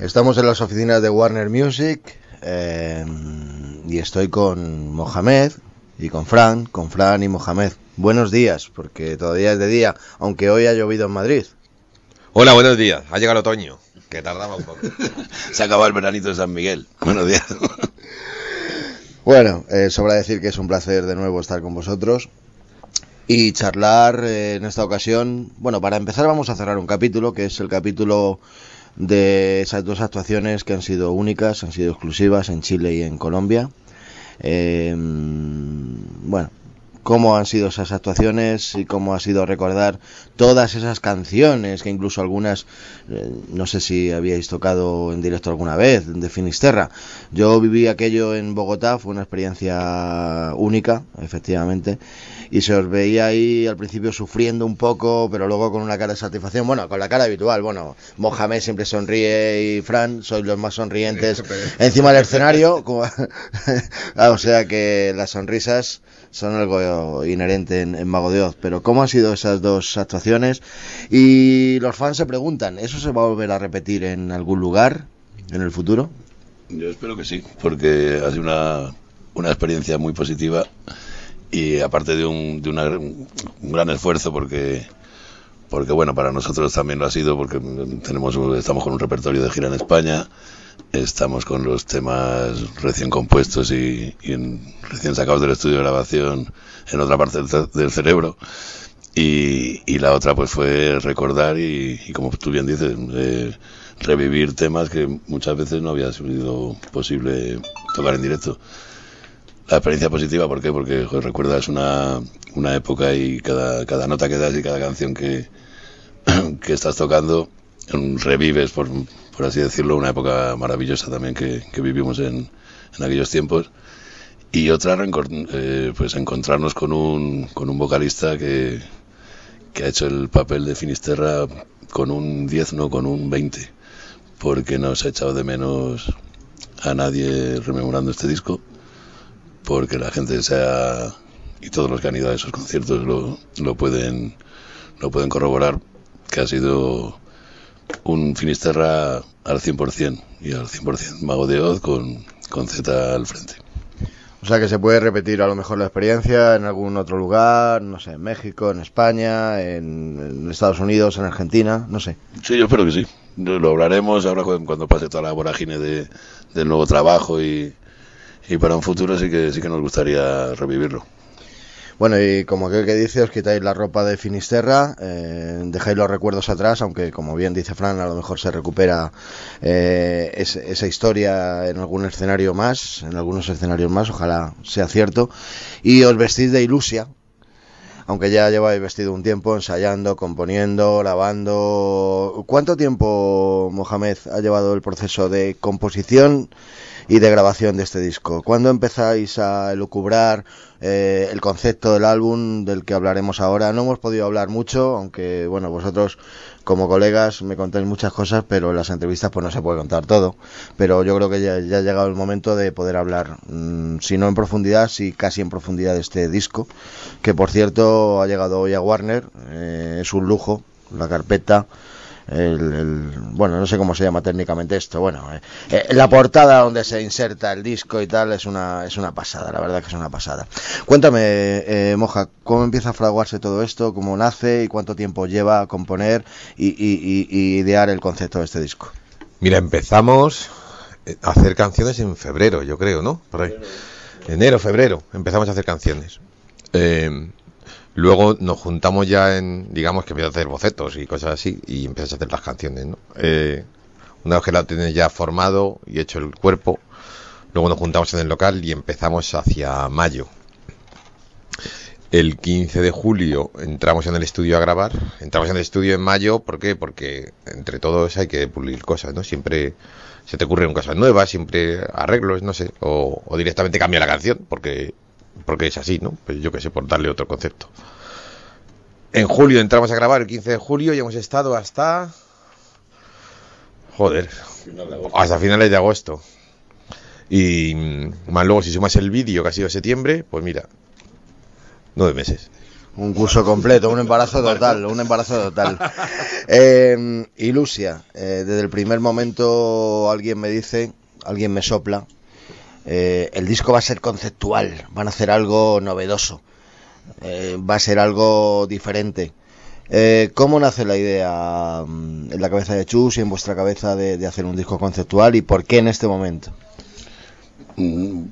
Estamos en las oficinas de Warner Music eh, y estoy con Mohamed y con Fran, con Fran y Mohamed. Buenos días, porque todavía es de día, aunque hoy ha llovido en Madrid. Hola, buenos días. Ha llegado el otoño, que tardaba un poco. Se ha acabado el veranito de San Miguel. Buenos días. Bueno, eh, sobra decir que es un placer de nuevo estar con vosotros y charlar eh, en esta ocasión. Bueno, para empezar vamos a cerrar un capítulo, que es el capítulo de esas dos actuaciones que han sido únicas, han sido exclusivas en Chile y en Colombia. Eh, bueno, cómo han sido esas actuaciones y cómo ha sido recordar todas esas canciones que incluso algunas eh, no sé si habíais tocado en directo alguna vez de Finisterra. Yo viví aquello en Bogotá fue una experiencia única efectivamente y se os veía ahí al principio sufriendo un poco pero luego con una cara de satisfacción bueno con la cara habitual bueno Mohamed siempre sonríe y Fran sois los más sonrientes encima del escenario o sea que las sonrisas son algo inherente en, Mago de Oz. Pero ¿cómo han sido esas dos actuaciones? Y los fans se preguntan, ¿eso se va a volver a repetir en algún lugar en el futuro? Yo espero que sí, porque ha sido una, una experiencia muy positiva y aparte de, un, de un gran esfuerzo porque porque bueno para nosotros también lo ha sido porque tenemos estamos con un repertorio de gira en España Estamos con los temas recién compuestos y, recién sacados del estudio de grabación en otra parte del, cerebro. Y, la otra pues fue recordar y, como tú bien dices, eh, revivir temas que muchas veces no había sido posible tocar en directo. La experiencia positiva, ¿por qué? Porque recuerdas una, una época y cada, cada nota que das y cada canción que, que estás tocando revives, por, por así decirlo, una época maravillosa también que, vivimos en, en, aquellos tiempos. Y otra, eh, pues encontrarnos con un, con un vocalista que, que ha hecho el papel de Finisterra con un 10, no con un 20, porque nos ha echado de menos a nadie rememorando este disco, porque la gente se ha, y todos los que han ido a esos conciertos lo, lo pueden lo pueden corroborar que ha sido un Finisterra al 100% y al 100% Mago de Oz con, con Z al frente. O sea que se puede repetir a lo mejor la experiencia en algún otro lugar, no sé, en México, en España, en, Estados Unidos, en Argentina, no sé. Sí, yo espero que sí. Lo hablaremos ahora cuando pase toda la vorágine de, del nuevo trabajo y, y para un futuro sí que sí que nos gustaría revivirlo. Bueno, y como que dice, os quitáis la ropa de Finisterra, eh, dejáis los recuerdos atrás, aunque como bien dice Fran, a lo mejor se recupera eh, esa historia en algún escenario más, en algunos escenarios más, ojalá sea cierto, y os vestís de ilusia, aunque ya lleváis vestido un tiempo ensayando, componiendo, grabando. ¿Cuánto tiempo, Mohamed, ha llevado el proceso de composición y de grabación de este disco? ¿Cuándo empezáis a elucubrar eh, el concepto del álbum del que hablaremos ahora. No hemos podido hablar mucho, aunque bueno, vosotros como colegas me contáis muchas cosas, pero en las entrevistas pues no se puede contar todo. Pero yo creo que ya, ha llegado el momento de poder hablar, mm, si no en profundidad, si casi en profundidad de este disco, que por cierto ha llegado hoy a Warner, eh, es un lujo, la carpeta el, bueno, no sé cómo se llama técnicamente esto, bueno, eh, eh, la portada donde se inserta el disco y tal es una, es una pasada, la verdad que es una pasada. Cuéntame, eh, Moja, ¿cómo empieza a fraguarse todo esto? ¿Cómo nace y cuánto tiempo lleva a componer y, idear el concepto de este disco? Mira, empezamos a hacer canciones en febrero, yo creo, ¿no? Por ahí. Enero, febrero, empezamos a hacer canciones. Eh, Luego nos juntamos ya en, digamos que empiezo a hacer bocetos y cosas así y empiezas a hacer las canciones, ¿no? Eh, una vez que la tienes ya formado y hecho el cuerpo, luego nos juntamos en el local y empezamos hacia mayo. El 15 de julio entramos en el estudio a grabar. Entramos en el estudio en mayo, ¿por qué? Porque entre todos hay que pulir cosas, ¿no? Siempre se te ocurren cosas nuevas, siempre arreglos, no sé, o, directamente cambia la canción, porque, porque es así, ¿no? Pues yo qué sé, por darle otro concepto. En julio entramos a grabar, el 15 de julio, y hemos estado hasta... Joder, hasta finales de agosto. Y más luego si sumas el vídeo que ha sido septiembre, pues mira, nueve meses. Un curso completo, un embarazo total, un embarazo total. Eh, Ilusia, eh, desde el primer momento alguien me dice, alguien me sopla, eh, el disco va a ser conceptual, van a hacer algo novedoso, va a ser algo diferente. ¿Cómo nace la idea mm, en la cabeza de Chus y en vuestra cabeza de, hacer un disco conceptual y por qué en este momento? Mm,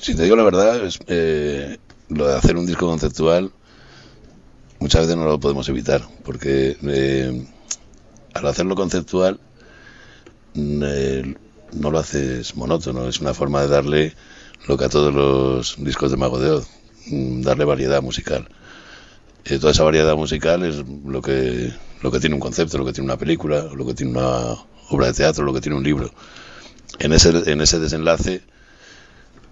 si te digo la verdad, lo de hacer un disco conceptual muchas veces no lo podemos evitar, porque eh, al hacerlo conceptual mm, eh, no lo haces monótono, es una forma de darle lo que a todos los discos de Mago de Oz, mm, darle variedad musical. Eh, toda esa variedad musical es lo que, lo que tiene un concepto, lo que tiene una película, lo que tiene una obra de teatro, lo que tiene un libro. En ese, en ese desenlace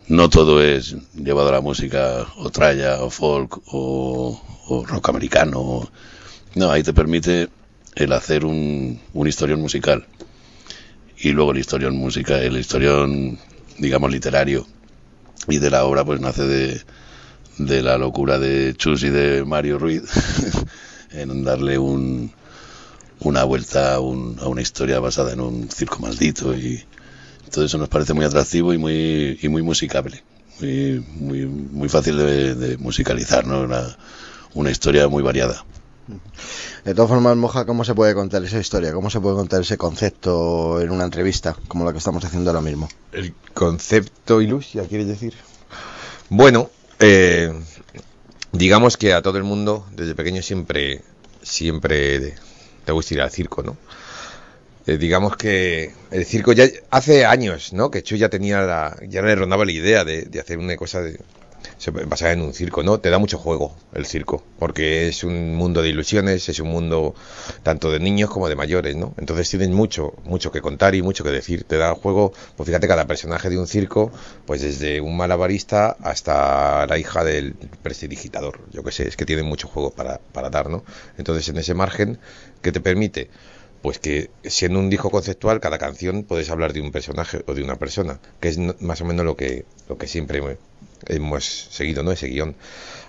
no todo es llevado a la música o tralla o folk o, rock americano. No, ahí te permite el hacer un, un historión musical. Y luego el historión música, el historión, digamos, literario. Y de la obra, pues nace de, de la locura de Chus y de Mario Ruiz en darle un, una vuelta a, un, a una historia basada en un circo maldito y, todo eso nos parece muy atractivo y muy, y muy musicable. Muy, muy, muy fácil de, musicalizar, ¿no? Una, una historia muy variada. De todas formas, Moja, ¿cómo se puede contar esa historia? ¿Cómo se puede contar ese concepto en una entrevista como la que estamos haciendo ahora mismo? El concepto ilusia, ¿quieres decir? Bueno, eh, digamos que a todo el mundo desde pequeño siempre, siempre te gusta ir al circo, ¿no? Eh, digamos que el circo ya hace años, ¿no? Que Chu ya tenía la, ya le rondaba la idea de, hacer una cosa de, basada en un circo, ¿no? Te da mucho juego el circo, porque es un mundo de ilusiones, es un mundo tanto de niños como de mayores, ¿no? Entonces tienes mucho, mucho que contar y mucho que decir. Te da juego, pues fíjate, cada personaje de un circo, pues desde un malabarista hasta la hija del prestidigitador, yo que sé, es que tiene mucho juego para, para dar, ¿no? Entonces en ese margen que te permite pues que siendo un disco conceptual, cada canción puedes hablar de un personaje o de una persona, que es más o menos lo que, lo que siempre hemos seguido, ¿no? Ese guion.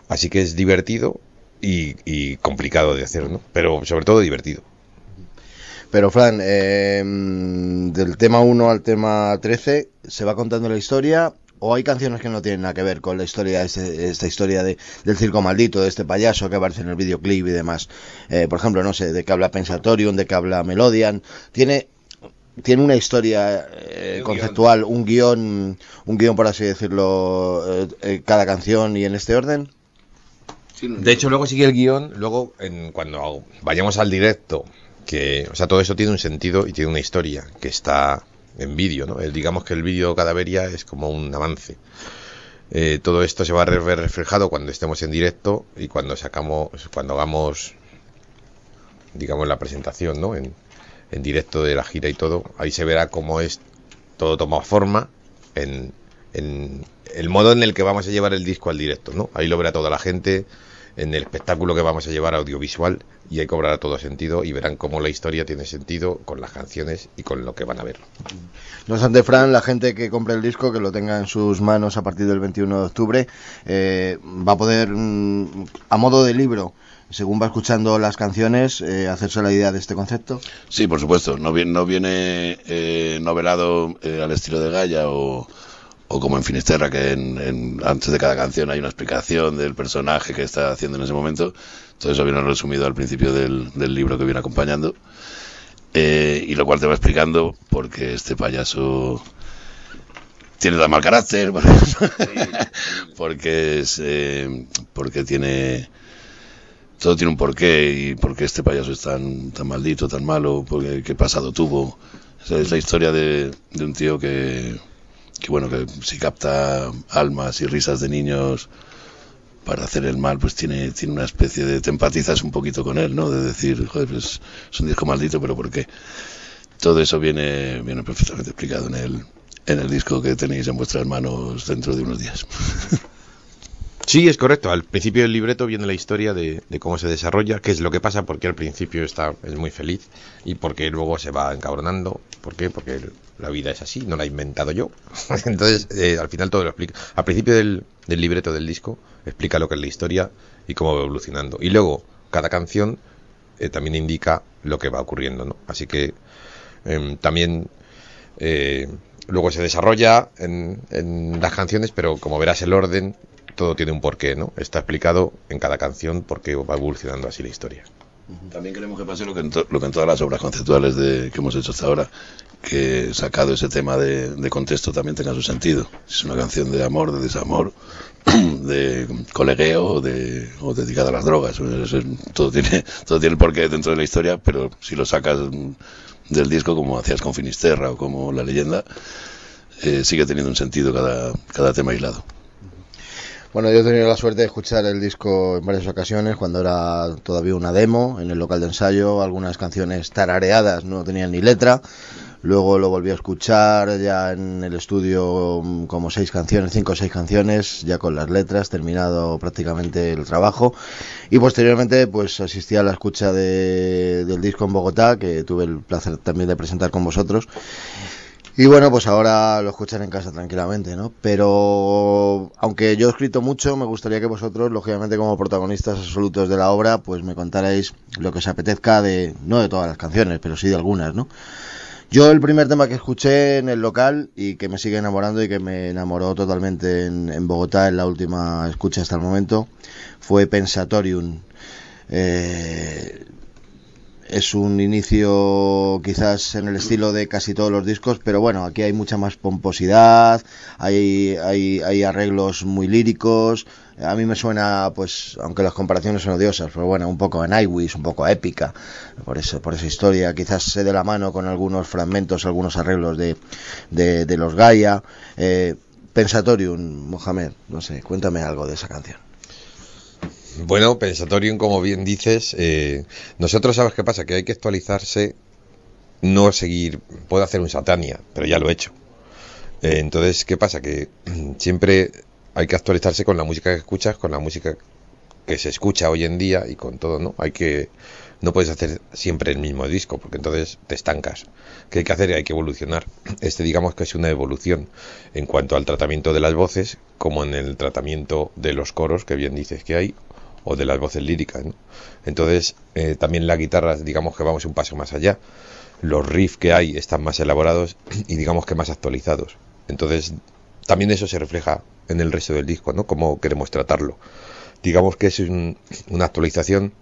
Así que es divertido y, complicado de hacer, ¿no? Pero sobre todo divertido. Pero Fran, eh, del tema 1 al tema 13, se va contando la historia o hay canciones que no tienen nada que ver con la historia, este, esta historia de, del circo maldito, de este payaso que aparece en el videoclip y demás. Eh, por ejemplo, no sé, de qué habla Pensatorium, de qué habla Melodian. Tiene tiene una historia eh, conceptual, un guion, un guion por así decirlo, eh, cada canción y en este orden. De hecho, luego sigue el guion, luego en, cuando vayamos al directo, que, o sea, todo eso tiene un sentido y tiene una historia que está en vídeo, ¿no? Digamos que el vídeo cadaveria es como un avance. Eh, todo esto se va a ver reflejado cuando estemos en directo y cuando sacamos, cuando hagamos, digamos, la presentación, ¿no? En, en directo de la gira y todo, ahí se verá cómo es todo toma forma en, en el modo en el que vamos a llevar el disco al directo, ¿no? Ahí lo verá toda la gente en el espectáculo que vamos a llevar audiovisual y ahí cobrará todo sentido y verán cómo la historia tiene sentido con las canciones y con lo que van a ver. No obstante, Fran, la gente que compre el disco, que lo tenga en sus manos a partir del 21 de octubre, eh, va a poder, mm, a modo de libro, según va escuchando las canciones, eh, hacerse la idea de este concepto. Sí, por supuesto. No viene, no viene eh, novelado al estilo de Gaia o o como en Finisterra, que en, antes de cada canción hay una explicación del personaje que está haciendo en ese momento. Todo eso viene resumido al principio del, libro que viene acompañando. Eh, y lo cual te va explicando porque este payaso tiene tan mal carácter, porque es eh, porque tiene todo tiene un porqué y porque este payaso es tan tan maldito, tan malo, porque qué pasado tuvo. es la historia de un tío que que bueno, que si capta almas y risas de niños para hacer el mal, pues tiene, tiene una especie de... te empatizas un poquito con él, ¿no? De decir, joder, pues es un disco maldito, pero ¿por qué? Todo eso viene, viene perfectamente explicado en el, en el disco que tenéis en vuestras manos dentro de unos días. Sí, es correcto. Al principio del libreto viene la historia de, cómo se desarrolla, qué es lo que pasa, porque al principio está es muy feliz y porque luego se va encabronando. ¿Por qué? Porque la vida es así, no la he inventado yo. Entonces, eh, al final todo lo explica. Al principio del, libreto del disco explica lo que es la historia y cómo va evolucionando. Y luego, cada canción eh, también indica lo que va ocurriendo, ¿no? Así que em, también eh, luego se desarrolla en, en, las canciones, pero como verás el orden todo tiene un porqué, ¿no? Está explicado en cada canción por qué va evolucionando así la historia. También queremos que pase lo que en, lo que en todas las obras conceptuales de, que hemos hecho hasta ahora, que sacado ese tema de, contexto también tenga su sentido. Si es una canción de amor, de desamor, de colegueo o, de, o dedicada a las drogas. todo, tiene, todo tiene el porqué dentro de la historia, pero si lo sacas del disco como hacías con Finisterra o como La leyenda, eh, sigue teniendo un sentido cada, cada tema aislado. Bueno, yo he tenido la suerte de escuchar el disco en varias ocasiones, cuando era todavía una demo, en el local de ensayo, algunas canciones tarareadas, no tenían ni letra. Luego lo volví a escuchar ya en el estudio mm, como seis canciones, cinco o seis canciones, ya con las letras, terminado prácticamente el trabajo. Y posteriormente pues asistí a la escucha del disco en Bogotá, que tuve el placer también de presentar con vosotros. Y bueno, pues ahora lo escuchan en casa tranquilamente, ¿no? Pero aunque yo he escrito mucho, me gustaría que vosotros, lógicamente como protagonistas absolutos de la obra, pues me contarais lo que os apetezca de, no de todas las canciones, pero sí de algunas, ¿no? Yo el primer tema que escuché en el local y que me sigue enamorando y que me enamoró totalmente en, en Bogotá en la última escucha hasta el momento fue Pensatorium. Eh, es un inicio quizás en el estilo de casi todos los discos, pero bueno, aquí hay mucha más pomposidad, hay, hay, hay arreglos muy líricos. A mí me suena, pues, aunque las comparaciones son odiosas, pero bueno, un poco a Nightwish, un poco épica, por eso, por esa historia. Quizás se dé la mano con algunos fragmentos, algunos arreglos de, de, los Gaia. Eh, Pensatorium, Mohamed, no sé, cuéntame algo de esa canción. Bueno, Pensatorium, como bien dices, eh, nosotros sabes qué pasa, que hay que actualizarse, no seguir, puedo hacer un Satania, pero ya lo he hecho. Eh, entonces, ¿qué pasa? Que siempre hay que actualizarse con la música que escuchas, con la música que se escucha hoy en día y con todo, ¿no? Hay que, no puedes hacer siempre el mismo disco, porque entonces te estancas. ¿Qué hay que hacer? Hay que evolucionar. Este digamos que es una evolución en cuanto al tratamiento de las voces, como en el tratamiento de los coros, que bien dices que hay, o de las voces líricas. Entonces, eh, también la guitarra, digamos que vamos un paso más allá. Los riffs que hay están más elaborados y digamos que más actualizados. Entonces, también eso se refleja en el resto del disco, ¿no? Cómo queremos tratarlo. Digamos que es una actualización,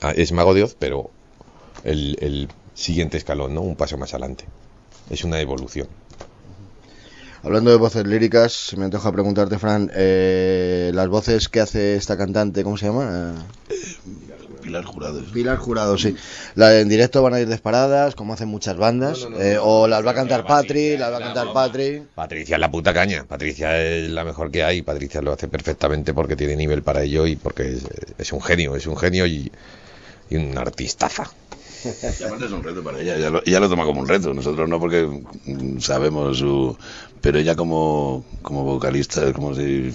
ah, es Mago de Oz, pero el, el siguiente escalón, ¿no? Un paso más adelante. Es una evolución. Hablando de voces líricas, me antoja preguntarte, Fran, eh, las voces que hace esta cantante, ¿cómo se llama? Pilar Jurado. Pilar Jurado, sí. La, en directo van a ir disparadas, como hacen muchas bandas. Eh, o las va a cantar Patri, las va a cantar Patri. Patricia es la puta caña. Patricia es la mejor que hay. Patricia lo hace perfectamente porque tiene nivel para ello y porque es, un genio, es un genio y, y un artistaza. Y aparte es un reto para ella, ella lo, toma como un reto, nosotros no porque sabemos su... Pero ella como, como vocalista, como si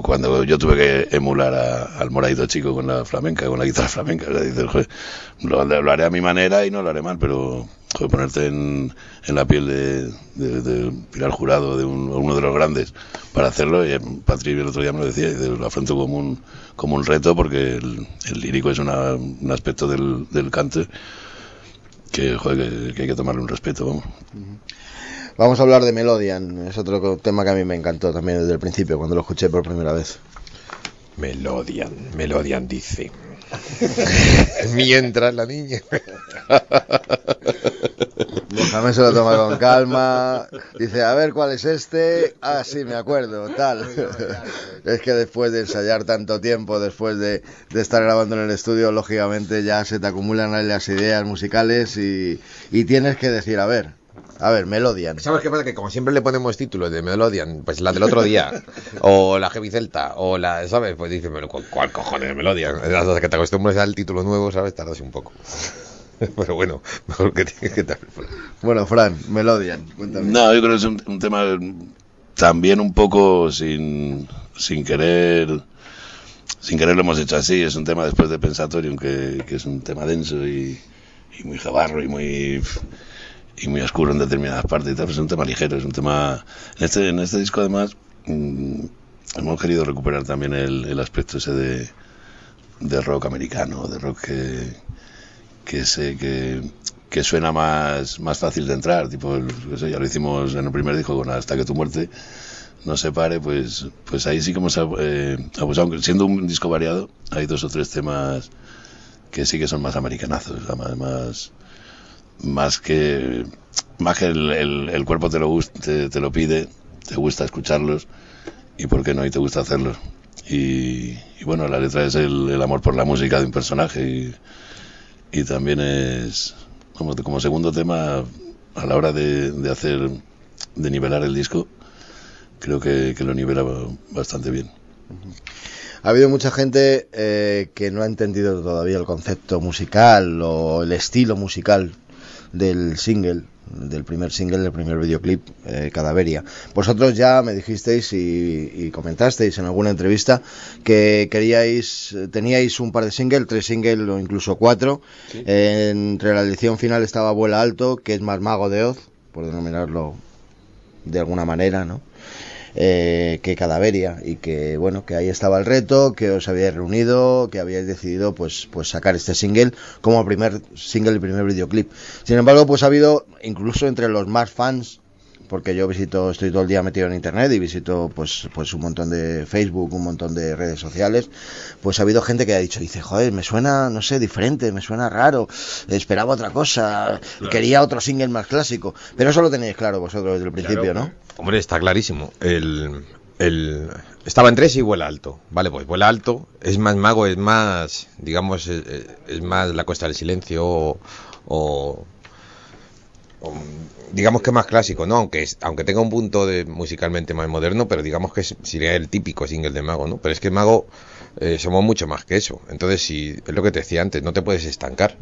cuando yo tuve que emular al moradito chico con la flamenca, con la guitarra flamenca. lo, haré a mi manera y no lo haré mal, pero ponerte en, la piel de, de, Pilar Jurado, de uno de los grandes, para hacerlo, y Patrick el otro día me lo decía, y lo afronto como un, como un reto porque el, lírico es una, un aspecto del, del cante que, joder, que, hay que tomarle un respeto. Vamos. Vamos a hablar de Melodian, es otro tema que a mí me encantó también desde el principio, cuando lo escuché por primera vez. Melodian, Melodian dice. Mientras la niña. Mohamed se lo toma con calma. Dice, a ver cuál es este. Ah, sí, me acuerdo, tal. es que después de ensayar tanto tiempo, después de, de, estar grabando en el estudio, lógicamente ya se te acumulan las ideas musicales y, y tienes que decir, a ver, A ver, Melodian. ¿Sabes qué pasa? Que como siempre le ponemos títulos de Melodian, pues la del otro día, o la Heavy Celta, o la, ¿sabes? Pues dices, ¿cuál, cuál cojones de Melodian? Hasta que te acostumbres al título nuevo, ¿sabes? Tardas un poco. Pero bueno, mejor que que tal. Bueno, Fran, Melodian, cuéntame. No, yo creo que es un, un tema también un poco sin, sin querer sin querer lo hemos hecho así, es un tema después de Pensatorium que, que es un tema denso y, y muy jabarro y muy y muy oscuro en determinadas partes y tal, es un tema ligero, es un tema... En este, en este disco además mm, hemos querido recuperar también el, el aspecto ese de, de rock americano, de rock que, que, se, que, suena más, más fácil de entrar, tipo, ya lo hicimos en el primer disco con Hasta que tu muerte no se pare, pues, pues ahí sí que hemos eh, abusado, aunque siendo un disco variado, hay dos o tres temas que sí que son más americanazos, más, más, más que más que el, el- cuerpo te lo te, te lo pide, te gusta escucharlos y por qué no y te gusta hacerlos. Y, y bueno, la letra es el, el amor por la música de un personaje y, y también es como, como segundo tema a la hora de, de hacer de nivelar el disco creo que, que lo nivela bastante bien. Ha habido mucha gente eh, que no ha entendido todavía el concepto musical o el estilo musical del single, del primer single, del primer videoclip, eh, Cadaveria. Vosotros ya me dijisteis y, y comentasteis en alguna entrevista que queríais, teníais un par de singles, tres singles o incluso cuatro. Eh, entre la edición final estaba Vuela Alto, que es más Mago de Oz, por denominarlo de alguna manera, ¿no? Eh, que Cadaveria y que bueno que ahí estaba el reto que os habíais reunido que habíais decidido pues pues sacar este single como primer single y primer videoclip. Sin embargo pues ha habido incluso entre los más fans porque yo visito estoy todo el día metido en internet y visito pues pues un montón de Facebook un montón de redes sociales pues ha habido gente que ha dicho dice joder me suena no sé diferente me suena raro esperaba otra cosa quería otro single más clásico pero eso lo tenéis claro vosotros desde el principio Claro. no Hombre, está clarísimo. El, el, estaba en tres y vuela alto. Vale, pues vuela alto. Es más mago, es más, digamos, es, es más la costa del silencio o, digamos que más clásico, ¿no? Aunque aunque tenga un punto de musicalmente más moderno, pero digamos que sería el típico single de mago, ¿no? Pero es que mago eh, somos mucho más que eso. Entonces, si es lo que te decía antes, no te puedes estancar.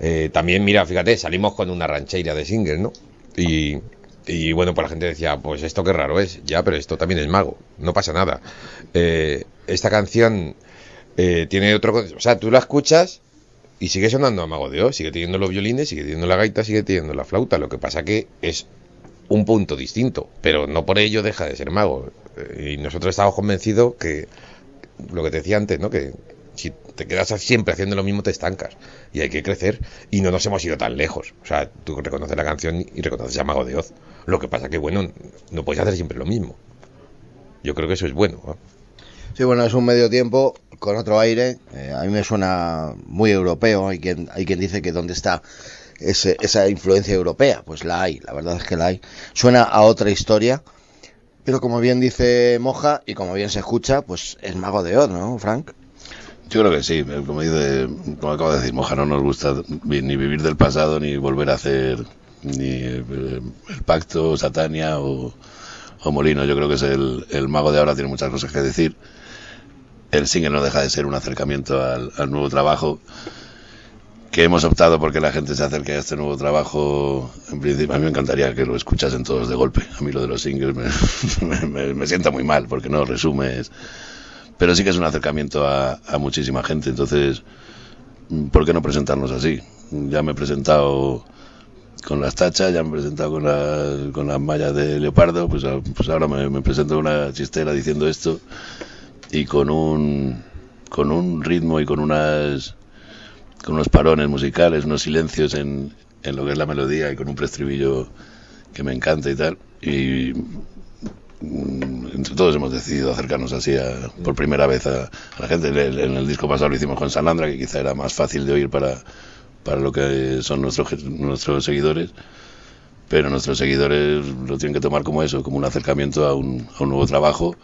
Eh, también, mira, fíjate, salimos con una rancheira de single, ¿no? Y, y bueno, pues la gente decía, pues esto qué raro es, ya, pero esto también es mago, no pasa nada. Eh, esta canción tiene otro... O sea, tú la escuchas y sigue sonando a Mago de Oz, sigue teniendo los violines, sigue teniendo la gaita, sigue teniendo la flauta, lo que pasa que es un punto distinto, pero no por ello deja de ser mago. Eh, Y nosotros estamos convencidos que, lo que te decía antes, ¿no? Que si te quedas siempre haciendo lo mismo te estancas y hay que crecer y no nos hemos ido tan lejos. O sea, tú reconoces la canción y reconoces a Mago de Oz. Lo que pasa que, bueno, no puedes hacer siempre lo mismo. Yo creo que eso es bueno. ¿no? Sí, bueno, es un medio tiempo con otro aire. Eh, a mí me suena muy europeo. Hay quien, hay quien dice que dónde está ese- esa influencia europea. Pues la hay, la verdad es que la hay. Suena a otra historia. Pero como bien dice Moja y como bien se escucha, pues es mago de Oz, ¿no, Frank? Yo creo que sí, eh, como, dice, como acabo de decir Moja, no nos gusta ni vivir del pasado ni volver a hacer ni eh, el pacto, Satania o, Molino. Yo creo que es el mago de ahora, tiene muchas cosas que decir. El single no deja de ser un acercamiento al, nuevo trabajo que hemos optado porque la gente se acerque a este nuevo trabajo. En principio, a mí me encantaría que lo escuchasen todos de golpe. A mí lo de los singles me, sienta muy mal porque no resumes pero sí que es un acercamiento a, muchísima gente, entonces, ¿por qué no presentarnos así? Ya me he presentado con las tachas, ya me he presentado con, la- con las mallas de leopardo, pues, pues ahora me, presento una chistera diciendo esto y con un, con un ritmo y con unas con unos parones musicales, unos silencios en, en lo que es la melodía y con un preestribillo que me encanta y tal. Y mm, entre todos hemos decidido acercarnos así a- por primera vez a, a la gente. En el, disco pasado lo hicimos con Salandra, que quizá era más fácil de oír para, para lo que son nuestros, nuestros seguidores. Pero nuestros seguidores lo tienen que tomar como eso, como un acercamiento a un, a un nuevo trabajo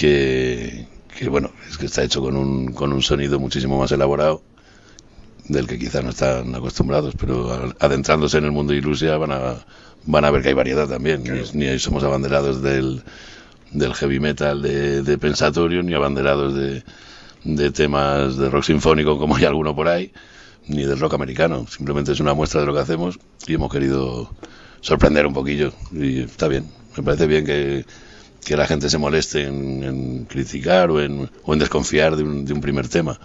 que, que, bueno, es que está hecho con un, con un sonido muchísimo más elaborado del que quizás no están acostumbrados, pero adentrándose en el mundo de Ilusia van a, van a ver que hay variedad también. Ni, ni somos abanderados del, del heavy metal de, de Pensatorio, ni abanderados de, de temas de rock sinfónico como hay alguno por ahí, ni del rock americano. Simplemente es una muestra de lo que hacemos y hemos querido sorprender un poquillo. Y está bien. Me parece bien que, que la gente se moleste en, criticar o en, o en desconfiar de un, de un primer tema.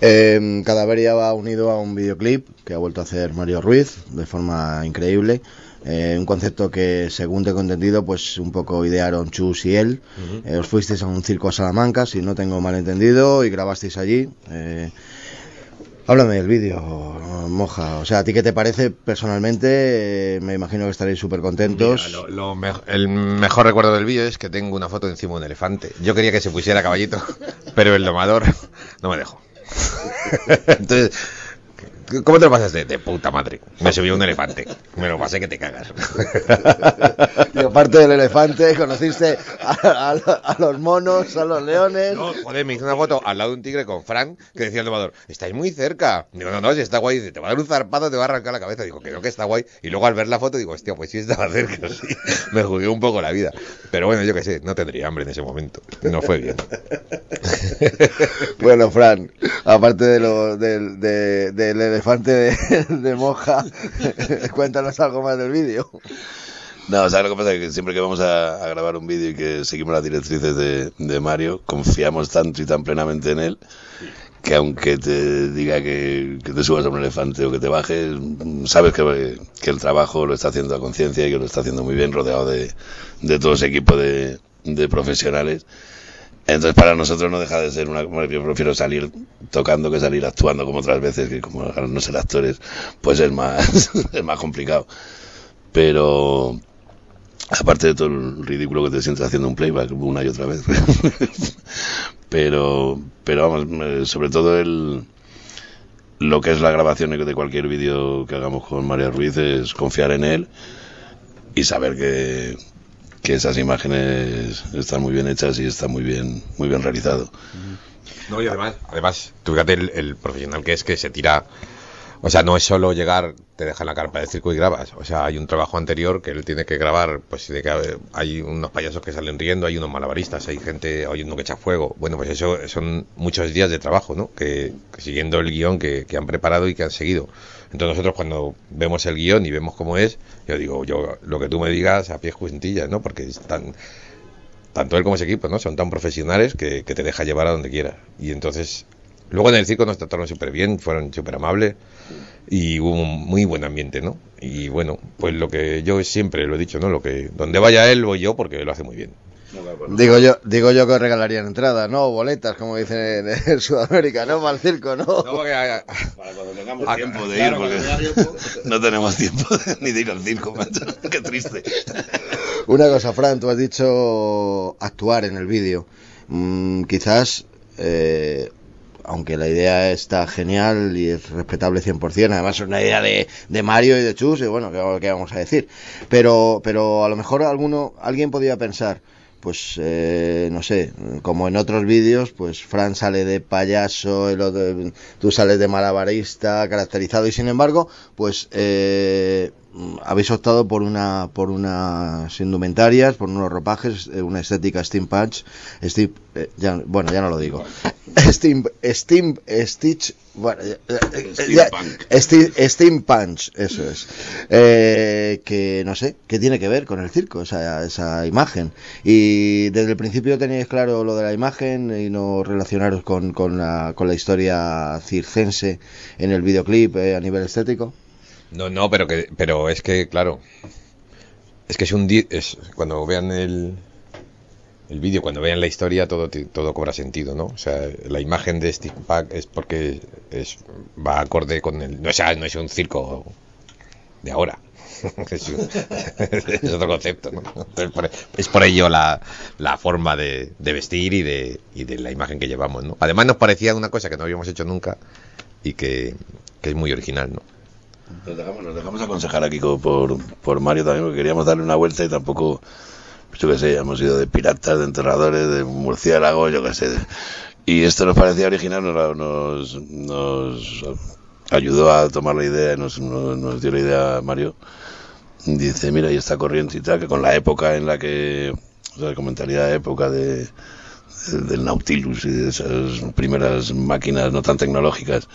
Eh, Cadaveria va unido a un videoclip que ha vuelto a hacer Mario Ruiz de forma increíble. Eh, un concepto que, según tengo entendido, pues un poco idearon Chus y él. Uh -huh. eh, os fuisteis a un circo a Salamanca, si no tengo mal entendido, y grabasteis allí. Eh, háblame del vídeo, Moja. O sea, ¿a ti qué te parece personalmente? Eh, me imagino que estaréis súper contentos. Lo, lo el mejor recuerdo del vídeo es que tengo una foto encima de un elefante. Yo quería que se pusiera caballito, pero el domador no me dejó. Entonces, ¿cómo te lo pasaste? De puta madre. Me subió un elefante. Me lo pasé que te cagas. y aparte del elefante, conociste a, a, a, los monos, a los leones. No, joder, me hice una foto al lado de un tigre con Frank que decía el domador, estáis muy cerca. Digo, no, no, si está guay. Dice, te va a dar un zarpazo, te va a arrancar la cabeza. Digo, que no, que está guay. Y luego al ver la foto, digo, hostia, pues sí estaba cerca. Sí. Me jugué un poco la vida. Pero bueno, yo qué sé, no tendría hambre en ese momento. No fue bien. bueno, Fran, aparte de lo, del, de, del elefante de, de Moja, cuéntanos algo más del vídeo. No, o sea, lo que pasa es que siempre que vamos a, grabar un vídeo y que seguimos las directrices de, Mario, confiamos tanto y tan plenamente en él que aunque te diga que, te subas a un elefante o que te bajes, sabes que, el trabajo lo está haciendo a conciencia y que lo está haciendo muy bien, rodeado de, todo ese equipo de profesionales. Entonces para nosotros no deja de ser una... Yo prefiero salir tocando que salir actuando como otras veces, que como no ser actores, pues es más, es más complicado. Pero aparte de todo el ridículo que te sientes haciendo un playback una y otra vez. pero, pero vamos, sobre todo el, lo que es la grabación de cualquier vídeo que hagamos con María Ruiz es confiar en él y saber que, que esas imágenes están muy bien hechas y está muy bien, muy bien realizado. No, y además, además, tú fíjate el, el profesional que es que se tira o sea, no es solo llegar, te dejan la carpa del circo y grabas. O sea, hay un trabajo anterior que él tiene que grabar, pues de que hay unos payasos que salen riendo, hay unos malabaristas, hay gente, hay uno que echa fuego. Bueno, pues eso son muchos días de trabajo, ¿no? Que, siguiendo el guion que, han preparado y que han seguido. Entonces nosotros cuando vemos el guion y vemos cómo es, yo digo, yo lo que tú me digas a pies juntillas, ¿no? Porque están tanto él como ese equipo, ¿no? Son tan profesionales que, que te deja llevar a donde quieras. Y entonces Luego en el circo nos trataron súper bien, fueron súper amables y hubo un muy buen ambiente, ¿no? Y bueno, pues lo que yo siempre lo he dicho, ¿no? Lo que donde vaya él voy yo porque lo hace muy bien. Digo yo, digo yo que regalarían entradas, ¿no? Boletas, como dicen en, en Sudamérica, ¿no? Para el circo, ¿no? no porque, a, para cuando tengamos a, tiempo de claro, ir, porque no tenemos tiempo ni de ir al circo, macho. Qué triste. Una cosa, Fran, tú has dicho actuar en el vídeo. Mm, quizás eh, aunque la idea está genial y es respetable 100%, además es una idea de, Mario y de Chus, y bueno, ¿qué, ¿qué, vamos a decir? Pero, pero a lo mejor alguno, alguien podría pensar, pues eh, no sé, como en otros vídeos, pues Fran sale de payaso, el otro, tú sales de malabarista, caracterizado, y sin embargo, pues eh, habéis optado por una por unas indumentarias, por unos ropajes, una estética steampunk, steam, eh, ya, bueno, ya no lo digo. Steam, steam, Stitch, bueno, steampunk. Steam, steampunk, eso es. Eh, que no sé, ¿qué tiene que ver con el circo, esa, esa imagen? Y desde el principio teníais claro lo de la imagen y no relacionaros con, con, la, con la historia circense en el videoclip eh, a nivel estético. No, no, pero que, pero es que, claro, es que es un es cuando vean el el vídeo, cuando vean la historia, todo todo cobra sentido, ¿no? O sea, la imagen de Steve Pack es porque es va acorde con el, no, no es un circo de ahora. es, es, otro concepto, ¿no? Por, es por ello la, la forma de, de, vestir y de, y de la imagen que llevamos, ¿no? Además nos parecía una cosa que no habíamos hecho nunca y que, que es muy original, ¿no? Nos dejamos, nos dejamos aconsejar aquí por, por Mario también, porque queríamos darle una vuelta y tampoco, yo qué sé, hemos ido de piratas, de enterradores, de murciélagos, yo qué sé. Y esto nos parecía original, nos, nos, ayudó a tomar la idea, nos, nos, dio la idea Mario. Dice, mira, y esta corriente que con la época en la que, o sea, con mentalidad de época de, del Nautilus y de esas primeras máquinas no tan tecnológicas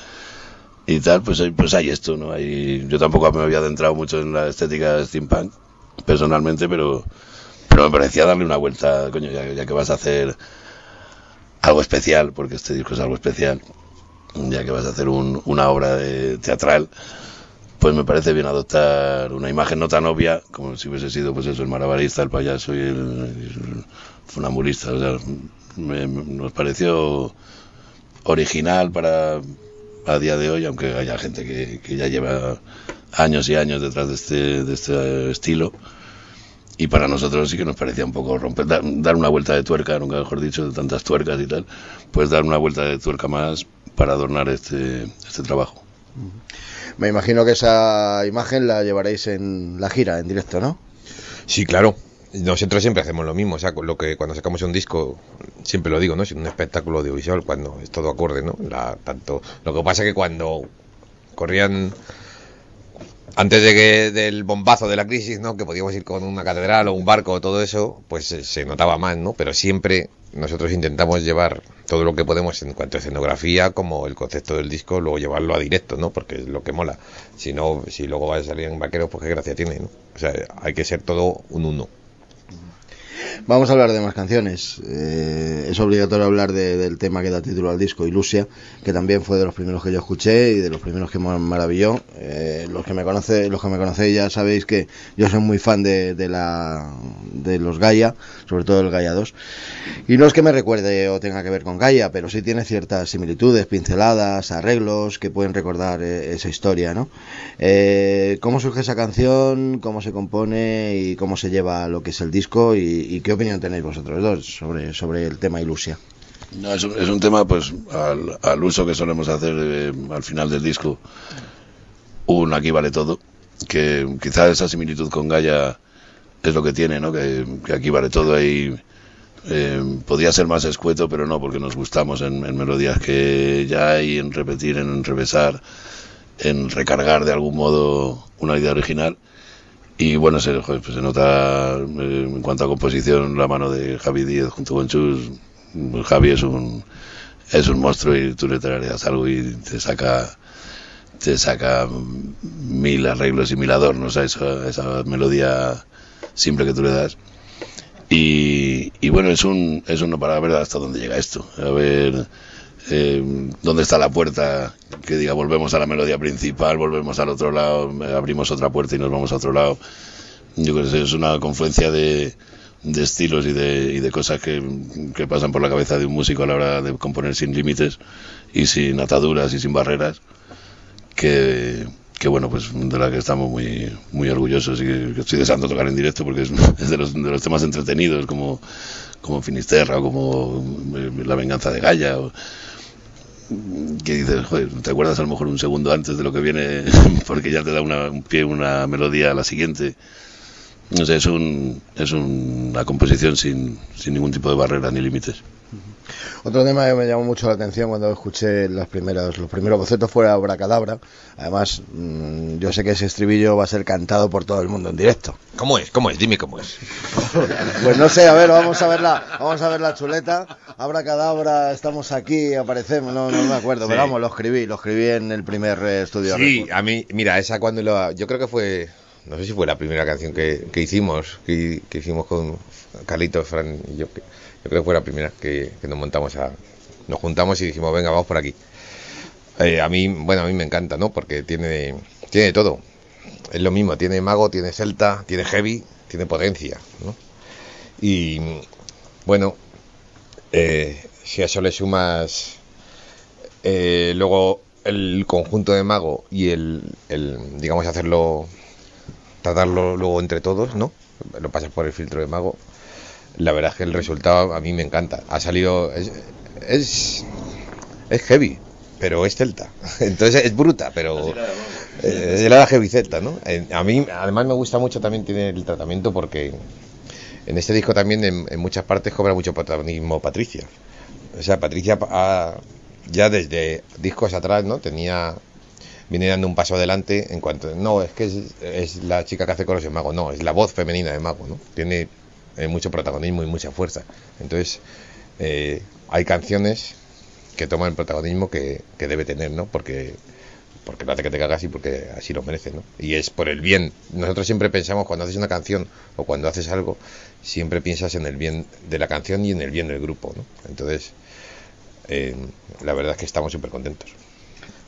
y tal, pues, pues hay esto, ¿no? Yo tampoco me había adentrado mucho en la estética steampunk, personalmente, pero, pero me parecía darle una vuelta, coño, ya, que vas a hacer algo especial, porque este disco es algo especial, ya que vas a hacer una obra de teatral, pues me parece bien adoptar una imagen no tan obvia, como si hubiese sido, pues eso, el marabarista, el payaso y el, funambulista, o sea, nos pareció original para a día de hoy, aunque haya gente que, que ya lleva años y años detrás de este, de este estilo. Y para nosotros sí que nos parecía un poco romper, dar, una vuelta de tuerca, nunca mejor dicho, de tantas tuercas y tal, pues dar una vuelta de tuerca más para adornar este, este trabajo. Me imagino que esa imagen la llevaréis en la gira, en directo, ¿no? Sí, claro. Nosotros siempre hacemos lo mismo, o sea, lo que cuando sacamos un disco, siempre lo digo, ¿no? Es un espectáculo audiovisual cuando es todo acorde, ¿no? La, tanto, lo que pasa es que cuando corrían antes de que del bombazo de la crisis, ¿no? Que podíamos ir con una catedral o un barco o todo eso, pues se notaba más, ¿no? Pero siempre nosotros intentamos llevar todo lo que podemos en cuanto a escenografía, como el concepto del disco, luego llevarlo a directo, ¿no? Porque es lo que mola. Si no, si luego va a salir en vaqueros, pues qué gracia tiene, ¿no? O sea, hay que ser todo un uno. Vamos a hablar de más canciones. Eh, es obligatorio hablar del tema que da título al disco, Ilusia, que también fue de los primeros que yo escuché y de los primeros que me maravilló. Eh, los que me conoce, los que me conocéis ya sabéis que yo soy muy fan de, los Gaia, sobre todo el Gaia 2. Y no es que me recuerde o tenga que ver con Gaia, pero sí tiene ciertas similitudes, pinceladas, arreglos que pueden recordar eh, esa historia, ¿no? ¿Cómo surge esa canción? ¿Cómo se compone y cómo se lleva lo que es el disco? ¿Y qué opinión tenéis vosotros dos sobre, sobre el tema Ilusia? No, es, un, es un tema pues al, al, uso que solemos hacer eh, al final del disco. Un aquí vale todo, que quizás esa similitud con Gaia es lo que tiene, ¿no? Que, aquí vale todo ahí. Eh, podría ser más escueto, pero no, porque nos gustamos en, en, melodías que ya hay, en repetir, en revesar, en recargar de algún modo una idea original. Y bueno, se, pues se nota eh, en cuanto a composición la mano de Javi Díaz junto con Chus. Javi es un, es un monstruo y tú le traerías algo y te saca te saca mil arreglos y mil adornos a esa, esa melodía simple que tú le das. Y, y bueno, es un, es uno para ver hasta dónde llega esto. A ver eh, dónde está la puerta que diga volvemos a la melodía principal, volvemos al otro lado, abrimos otra puerta y nos vamos a otro lado. Yo creo que es una confluencia de, de estilos y de, y de cosas que, pasan por la cabeza de un músico a la hora de componer sin límites y sin ataduras y sin barreras, que, que bueno, pues de la que estamos muy, muy orgullosos y que, estoy deseando tocar en directo porque es, es de, los, de los temas entretenidos como, como Finisterra o como eh, La venganza de Gaia. O, que dices, te acuerdas a lo mejor un segundo antes de lo que viene porque ya te da una, un pie, una melodía a la siguiente. No sé, es, un, es una composición sin, sin ningún tipo de barreras ni límites. Otro tema que me llamó mucho la atención cuando escuché las primeras, los primeros bocetos fue Abracadabra. Además, mmm, yo sé que ese estribillo va a ser cantado por todo el mundo en directo. ¿Cómo es? ¿Cómo es? Dime cómo es. pues no sé, a ver, vamos a ver la, vamos a ver la chuleta. Abracadabra, estamos aquí, aparecemos, no, no me acuerdo, sí. pero vamos, lo escribí, lo escribí en el primer eh, estudio. Sí, a mí, mira, esa cuando lo, yo creo que fue, no sé si fue la primera canción que, que hicimos, que, que, hicimos con Carlitos, Fran y yo. Que, yo creo que fue la primera que, que, nos montamos a nos juntamos y dijimos venga vamos por aquí eh, a mí bueno a mí me encanta no porque tiene tiene todo. Es lo mismo tiene mago tiene celta tiene heavy tiene potencia no y bueno eh, si a eso le sumas eh, luego el conjunto de mago y el, el digamos hacerlo tratarlo luego entre todos no lo pasas por el filtro de mago la verdad es que el resultado a mí me encanta. Ha salido. Es, es, es heavy, pero es celta. Entonces es bruta, pero. Es de la heavy celta, ¿no? A mí, además, me gusta mucho también tiene el tratamiento porque en este disco también en, en muchas partes cobra mucho protagonismo Patricia. O sea, Patricia ya desde discos atrás, ¿no? Tenía viene dando un paso adelante en cuanto no es que es, la chica que hace coros en mago no es la voz femenina de mago no tiene eh, mucho protagonismo y mucha fuerza. Entonces eh, hay canciones que toman el protagonismo que, que, debe tener no porque porque no hace que te cagas y porque así lo merece no y es por el bien. Nosotros siempre pensamos cuando haces una canción o cuando haces algo siempre piensas en el bien de la canción y en el bien del grupo no entonces eh, la verdad es que estamos súper contentos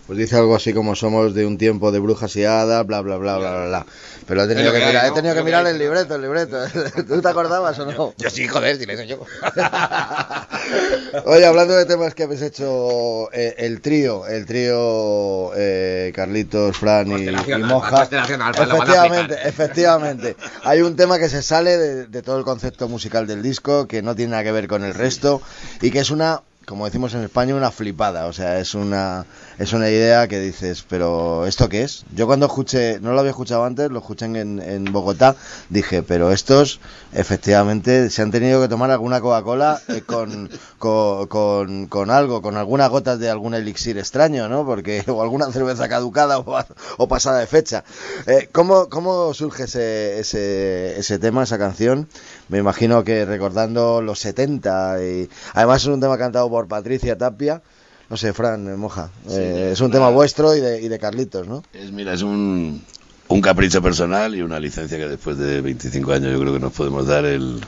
pues dice algo así como somos de un tiempo de brujas y hadas, bla, bla, bla, bla, bla, bla. Pero he tenido que, mirar, he tenido que mirar el libreto, el libreto. ¿Tú te acordabas o no? Yo sí, joder, dile eso yo. Oye, hablando de temas que habéis hecho, eh, el trío, el trío eh, Carlitos, Fran y, y Moja. Efectivamente, efectivamente. Hay un tema que se sale de, de todo el concepto musical del disco, que no tiene nada que ver con el resto, y que es una como decimos en España, una flipada. O sea, es una, es una idea que dices, pero ¿esto qué es? Yo cuando escuché, no lo había escuchado antes, lo escuché en, en Bogotá, dije, pero estos efectivamente se han tenido que tomar alguna Coca-Cola eh, con, con, con, algo, con algunas gotas de algún elixir extraño, ¿no? Porque, o alguna cerveza caducada o, pasada de fecha. Eh, ¿cómo, ¿Cómo surge ese, ese, ese tema, esa canción? Me imagino que recordando los 70 y además es un tema cantado por Patricia Tapia. No sé, Fran, moja. Eh, es un tema vuestro y de, y de Carlitos, ¿no? Es, mira, es un, un capricho personal y una licencia que después de 25 años yo creo que nos podemos dar el,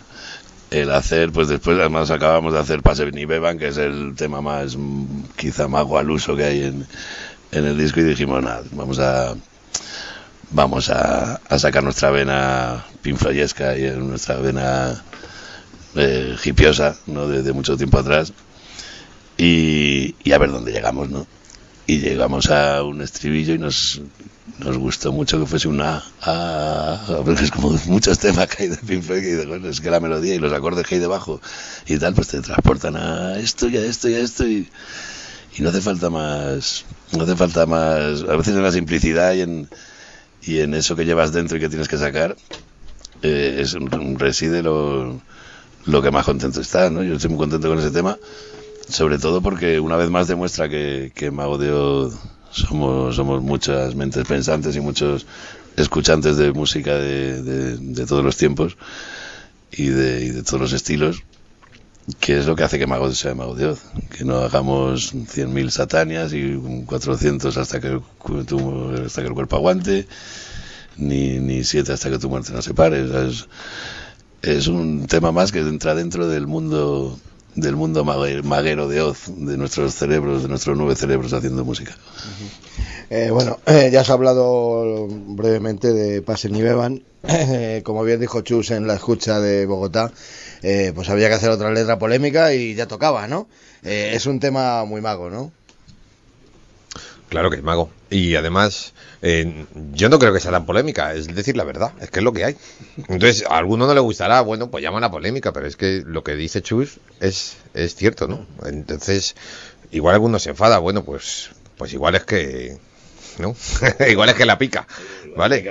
el hacer, pues después además acabamos de hacer Pase ni Beban, que es el tema más quizá más gualuso que hay en, en el disco y dijimos, nada, vamos a vamos a, a sacar nuestra vena pinflayesca y nuestra vena eh, hipiosa, ¿no? De, mucho tiempo atrás y, y a ver dónde llegamos, ¿no? Y llegamos a un estribillo y nos, nos gustó mucho que fuese una a, porque es como muchos temas que hay de Pink Floyd y es que la melodía y los acordes que hay debajo y tal pues te transportan a esto y a esto y a esto y, y no hace falta más no hace falta más a veces en la simplicidad y en y en eso que llevas dentro y que tienes que sacar eh, es reside lo, lo que más contento está ¿no? yo estoy muy contento con ese tema sobre todo porque una vez más demuestra que, que Mago de Oz somos, somos muchas mentes pensantes y muchos escuchantes de música de, de, todos los tiempos y de, y de, todos los estilos, que es lo que hace que Mago sea Mago de Oz. Que no hagamos 100.000 satanias y 400 hasta que, hasta que el cuerpo aguante, ni, ni 7 hasta que tu muerte no se pare. Es, es un tema más que entra dentro del mundo del mundo maguero de Oz, de nuestros cerebros, de nuestros nueve cerebros haciendo música. Eh, bueno, eh, ya has hablado brevemente de Pasen y Beban. Eh, como bien dijo Chus en la escucha de Bogotá, pues había que hacer otra letra polémica y ya tocaba, ¿no? es un tema muy mago, ¿no? Claro que es mago. Y además, eh, yo no creo que sea tan polémica, es decir la verdad, es que es lo que hay. Entonces, a alguno no le gustará, bueno, pues llama la polémica, pero es que lo que dice Chus es, es cierto, ¿no? Entonces, igual alguno se enfada, bueno, pues, pues igual es que, ¿no? igual es que la pica, ¿vale?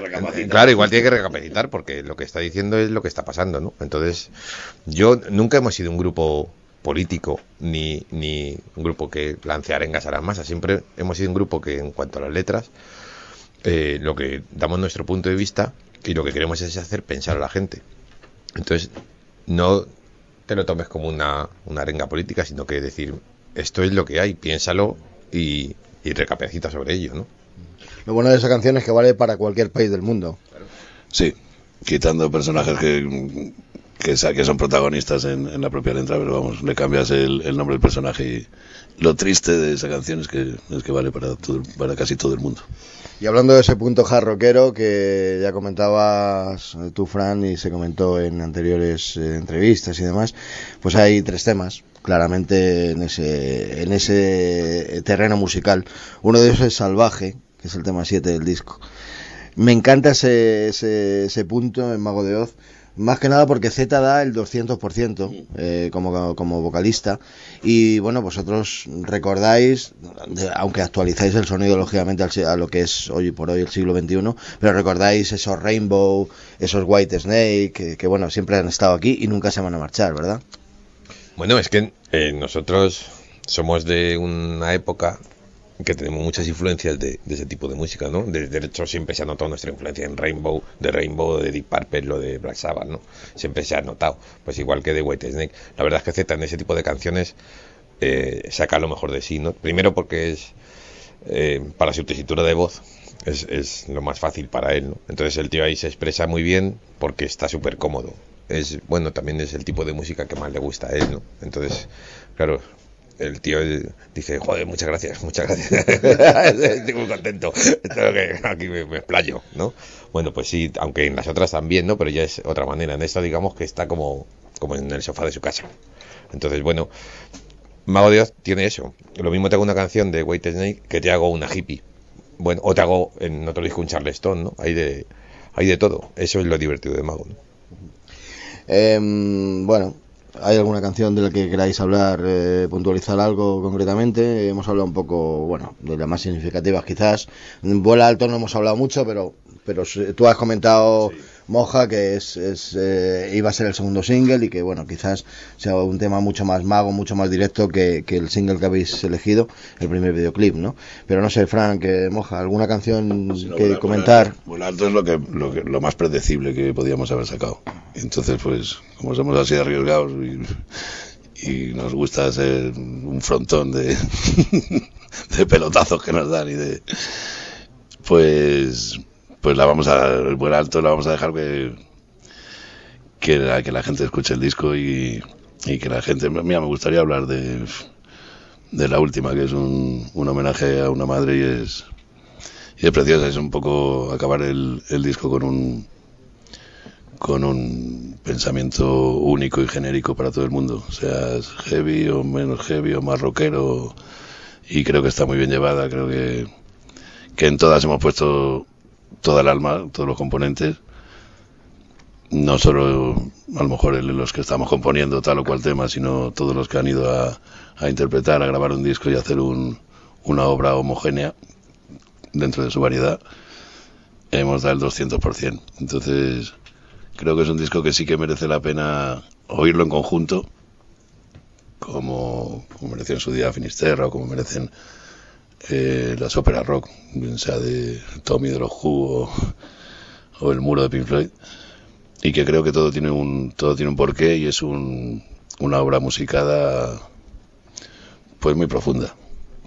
Claro, igual tiene que recapacitar porque lo que está diciendo es lo que está pasando, ¿no? Entonces, yo nunca hemos sido un grupo político ni, ni un grupo que lance arengas a las masas. Siempre hemos sido un grupo que, en cuanto a las letras, eh, lo que damos nuestro punto de vista y lo que queremos es hacer pensar a la gente. Entonces, no te lo tomes como una, una arenga política, sino que decir, esto es lo que hay, piénsalo y, y recapacita sobre ello, ¿no? Lo bueno de esa canción es que vale para cualquier país del mundo. Sí, quitando personajes que que, que son protagonistas en, la propia letra, pero vamos, le cambias el, nombre del personaje y lo triste de esa canción es que, es que vale para, para casi todo el mundo. Y hablando de ese punto jarroquero que ya comentabas tú, Fran, y se comentó en anteriores eh, entrevistas y demás, pues hay tres temas claramente en ese, en ese terreno musical. Uno de ellos es Salvaje, que es el tema 7 del disco. Me encanta ese, ese, ese punto en Mago de Oz más que nada porque Z da el 200% eh, como, como vocalista. Y bueno, vosotros recordáis, aunque actualizáis el sonido lógicamente a lo que es hoy por hoy el siglo XXI, pero recordáis esos Rainbow, esos White Snake, que, bueno, siempre han estado aquí y nunca se van a marchar, ¿verdad? Bueno, es que eh, nosotros somos de una época que tenemos muchas influencias de, ese tipo de música, ¿no? De, hecho, siempre se ha notado nuestra influencia en Rainbow, de Rainbow, de Deep Purple, lo de Black Sabbath, ¿no? Siempre se ha notado, pues igual que de White Snake. La verdad es que Z en ese tipo de canciones eh, saca lo mejor de sí, ¿no? Primero porque es, eh, para su tesitura de voz, es, es, lo más fácil para él, ¿no? Entonces el tío ahí se expresa muy bien porque está súper cómodo. Es, bueno, también es el tipo de música que más le gusta a él, ¿no? Entonces, claro, el tío dice, joder, muchas gracias, muchas gracias. Estoy muy contento. aquí me, explayo, ¿no? Bueno, pues sí, aunque en las otras también, ¿no? Pero ya es otra manera. En esta, digamos que está como, como en el sofá de su casa. Entonces, bueno, Mago Dios tiene eso. Lo mismo te hago una canción de White Snake que te hago una hippie. Bueno, o te hago en otro disco un Charleston, ¿no? Hay de, hay de todo. Eso es lo divertido de Mago. Em, bueno, ¿Hay alguna canción de la que queráis hablar, eh, puntualizar algo concretamente? Hemos hablado un poco, bueno, de las más significativas quizás. Vuela alto no hemos hablado mucho, pero, pero tú has comentado... Moja, que es, eh, iba a ser el segundo single y que, bueno, quizás sea un tema mucho más mago, mucho más directo que, el single que habéis elegido, el primer videoclip, ¿no? Pero no sé, Frank, eh, Moja, ¿alguna canción que comentar? Bueno, alto es lo, que, lo, que, lo más predecible que podíamos haber sacado. Entonces, pues, como somos así arriesgados y, y nos gusta hacer un frontón de, de pelotazos que nos dan y de... Pues pues la vamos a, el buen alto la vamos a dejar que, que, la, gente escuche el disco y, y que la gente, mira, me gustaría hablar de, de la última, que es un, un homenaje a una madre y es, y es preciosa, es un poco acabar el, el disco con un, con un pensamiento único y genérico para todo el mundo, o sea, heavy o menos heavy o más rockero, y creo que está muy bien llevada, creo que, que en todas hemos puesto toda el alma, todos los componentes, no solo a lo mejor los que estamos componiendo tal o cual tema, sino todos los que han ido a, a interpretar, a grabar un disco y hacer un, una obra homogénea dentro de su variedad, hemos dado el 200%. Entonces, creo que es un disco que sí que merece la pena oírlo en conjunto, como, como mereció en su día Finisterra o como merecen eh, las óperas rock, bien sea de Tommy de los Who o, El Muro de Pink Floyd, y que creo que todo tiene un, todo tiene un porqué y es un, una obra musicada pues muy profunda,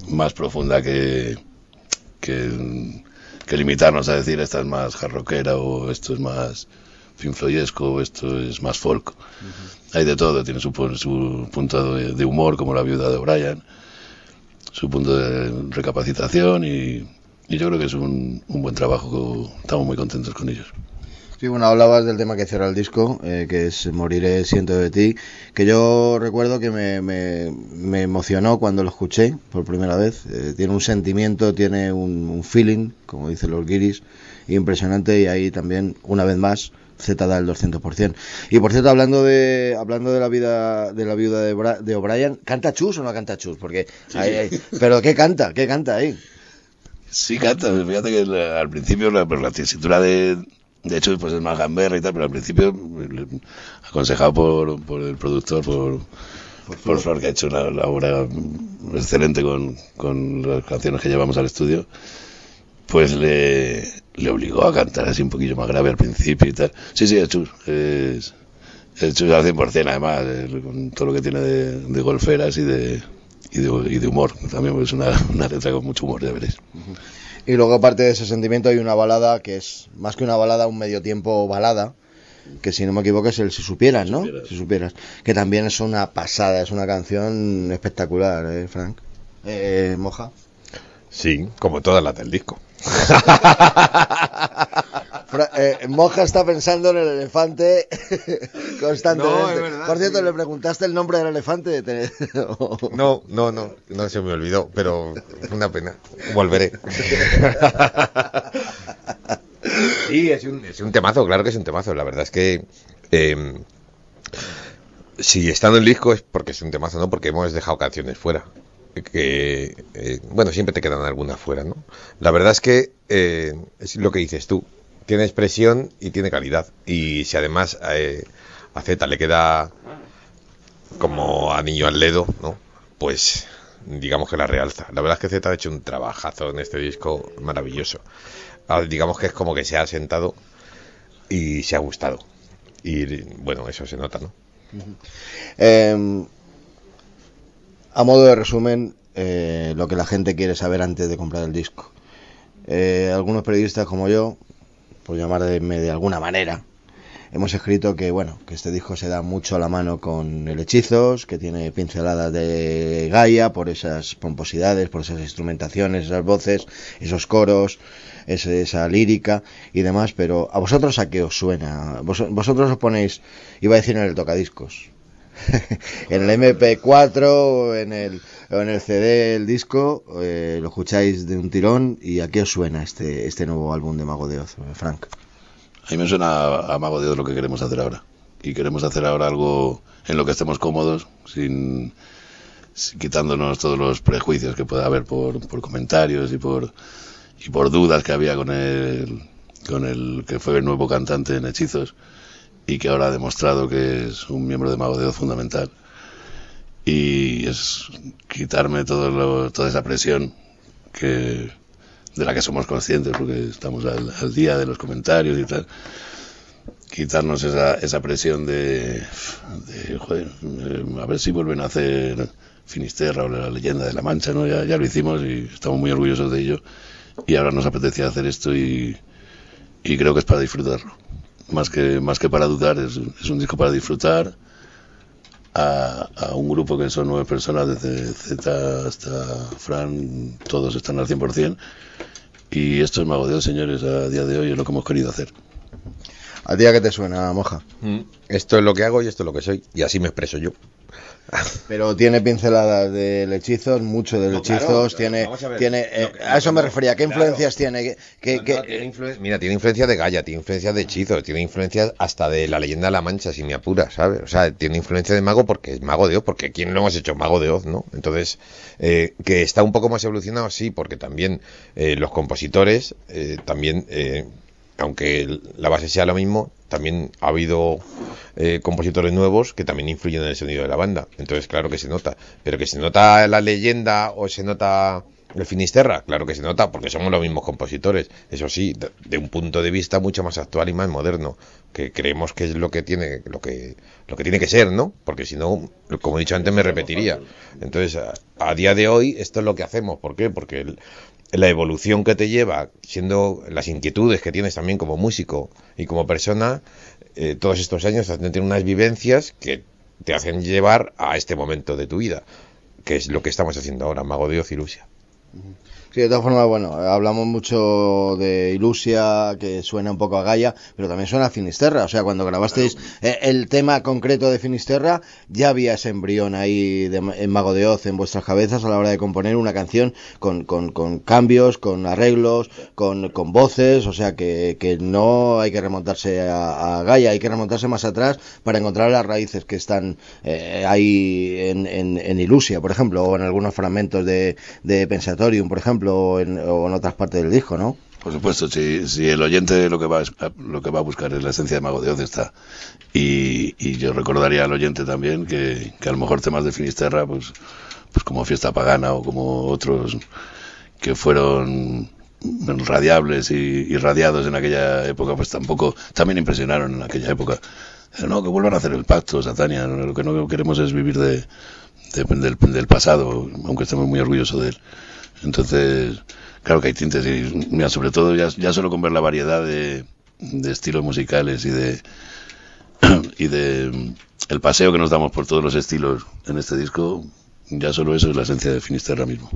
más profunda que, que, que limitarnos a decir esta es más jarroquera o esto es más Pink Floydesco o esto es más folk. Hay de todo, tiene su, su punto de, de humor como la viuda de O'Brien su punto de recapacitación y, yo creo que es un, un, buen trabajo, estamos muy contentos con ellos. Sí, bueno, hablabas del tema que cierra el disco, eh, que es Moriré, siento de ti, que yo recuerdo que me, me, emocionó cuando lo escuché por primera vez. Eh, tiene un sentimiento, tiene un, un, feeling, como dicen los guiris, impresionante y ahí también, una vez más, Z da el 200%. Y por cierto, hablando de hablando de la vida de la viuda de, de O'Brien, ¿canta Chus o no canta Chus? Porque pero ¿qué canta? ¿Qué canta ahí? Sí canta, fíjate que al principio la, pues, la tesitura de de hecho pues es más gamberra y tal, pero al principio aconsejado por, por el productor por por, Flor, que ha hecho la, la obra excelente con, con las canciones que llevamos al estudio, pues le, le obligó a cantar así un poquillo más grave al principio y tal. Sí, sí, el Chus. Es, el Chus al 100% además, con todo lo que tiene de, golferas y de, y de, humor. También es una, una, letra con mucho humor, ya veréis. Y luego aparte de ese sentimiento hay una balada que es más que una balada, un medio tiempo balada, que si no me equivoco es el Si Supieras, ¿no? Si Supieras. Que también es una pasada, es una canción espectacular, ¿eh, Frank? Eh, ¿Moja? Sí, como todas las del disco. eh, Moja está pensando en el elefante constantemente. Por cierto, ¿le preguntaste el nombre del elefante? no, no, no, no se me olvidó, pero una pena. Volveré. sí, es un, es un, temazo, claro que es un temazo. La verdad es que eh, si está en el disco es porque es un temazo, no porque hemos dejado canciones fuera que, eh, bueno, siempre te quedan algunas fuera, ¿no? La verdad es que eh, es lo que dices tú, tiene expresión y tiene calidad. Y si además eh, a Z le queda como a Niño al Ledo, ¿no? Pues digamos que la realza. La verdad es que Z ha hecho un trabajazo en este disco maravilloso. Ah, digamos que es como que se ha sentado y se ha gustado. Y bueno, eso se nota, ¿no? Eh, a modo de resumen, eh, lo que la gente quiere saber antes de comprar el disco. Eh, algunos periodistas como yo, por llamarme de alguna manera, hemos escrito que bueno que este disco se da mucho a la mano con el hechizos que tiene pinceladas de Gaia por esas pomposidades por esas instrumentaciones esas voces esos coros esa lírica y demás pero a vosotros a qué os suena vosotros os ponéis iba a decir en el tocadiscos en el MP4 o en el, en el CD el disco eh, lo escucháis de un tirón y a qué os suena este, este nuevo álbum de Mago de Oz, Frank a mí me suena a Mago de Dios lo que queremos hacer ahora. Y queremos hacer ahora algo en lo que estemos cómodos, sin, quitándonos todos los prejuicios que pueda haber por, por comentarios y por, y por dudas que había con el, con el que fue el nuevo cantante en Hechizos y que ahora ha demostrado que es un miembro de Mago de Dios fundamental. Y es quitarme todo toda esa presión que, de la que somos conscientes porque estamos al, día de los comentarios y tal quitarnos esa, esa presión de, joder, eh, a ver si vuelven a hacer Finisterra o la leyenda de la Mancha, ¿no? Ya, ya lo hicimos y estamos muy orgullosos de ello y ahora nos apetecía hacer esto y, y creo que es para disfrutarlo. Más que, más que para dudar, es, es un disco para disfrutar a, a, un grupo que son nueve personas, desde Z hasta Fran, todos están al 100%. Y esto es Mago de Dios, señores, a día de hoy es lo que hemos querido hacer. ¿A día que te suena, moja? Mm. Esto es lo que hago y esto es lo que soy. Y así me expreso yo. Pero tiene pinceladas de hechizos, mucho de hechizos, tiene, tiene eh, a eso me refería, ¿qué influencias tiene? mira, tiene influencia de Gaia, tiene influencia de hechizos, tiene influencia hasta de la leyenda de la Mancha, si me apura, ¿sabes? O sea, tiene influencia de mago porque es mago de Oz, porque ¿quién no hemos hecho mago de Oz, no? Entonces, eh, que está un poco más evolucionado, sí, porque también eh, los compositores también aunque la base sea lo mismo, también ha habido eh, compositores nuevos que también influyen en el sonido de la banda. Entonces, claro que se nota. Pero que se nota la leyenda o se nota el Finisterra, claro que se nota porque somos los mismos compositores. Eso sí, de, un punto de vista mucho más actual y más moderno, que creemos que es lo que tiene, lo que, lo que tiene que ser, ¿no? Porque si no, como he dicho antes, me repetiría. Entonces, a, a, día de hoy, esto es lo que hacemos. ¿Por qué? Porque el, la evolución que te lleva, siendo las inquietudes que tienes también como músico y como persona, eh, todos estos años te hacen tener unas vivencias que te hacen llevar a este momento de tu vida, que es lo que estamos haciendo ahora, Mago de Oz y Lucia. Sí, de todas formas, bueno, hablamos mucho de Ilusia, que suena un poco a Gaia, pero también suena a Finisterra. O sea, cuando grabasteis eh, el tema concreto de Finisterra, ya había ese embrión ahí en Mago de Oz en vuestras cabezas a la hora de componer una canción con, con, con cambios, con arreglos, con, con, voces. O sea, que, que no hay que remontarse a, Gaia, hay que remontarse más atrás para encontrar las raíces que están eh, ahí en, en, en, Ilusia, por ejemplo, o en algunos fragmentos de, de Pensatorium, por ejemplo o en, otras partes del disco, ¿no? Por supuesto, si, el oyente lo que va a, lo que va a buscar es la esencia de Mago de Oz está. Y, y yo recordaría al oyente también que, que, a lo mejor temas de Finisterra, pues, pues como Fiesta Pagana o como otros que fueron radiables y, y radiados en aquella época, pues tampoco, también impresionaron en aquella época. No, que vuelvan a hacer el pacto, Satania. Lo que no queremos es vivir de, de del, del pasado, aunque estemos muy orgullosos de él. Entonces, claro que hay tintes y, mira, sobre todo ya, solo con ver la variedad de, de estilos musicales y de y de el paseo que nos damos por todos los estilos en este disco, ya solo eso es la esencia de Finisterra mismo.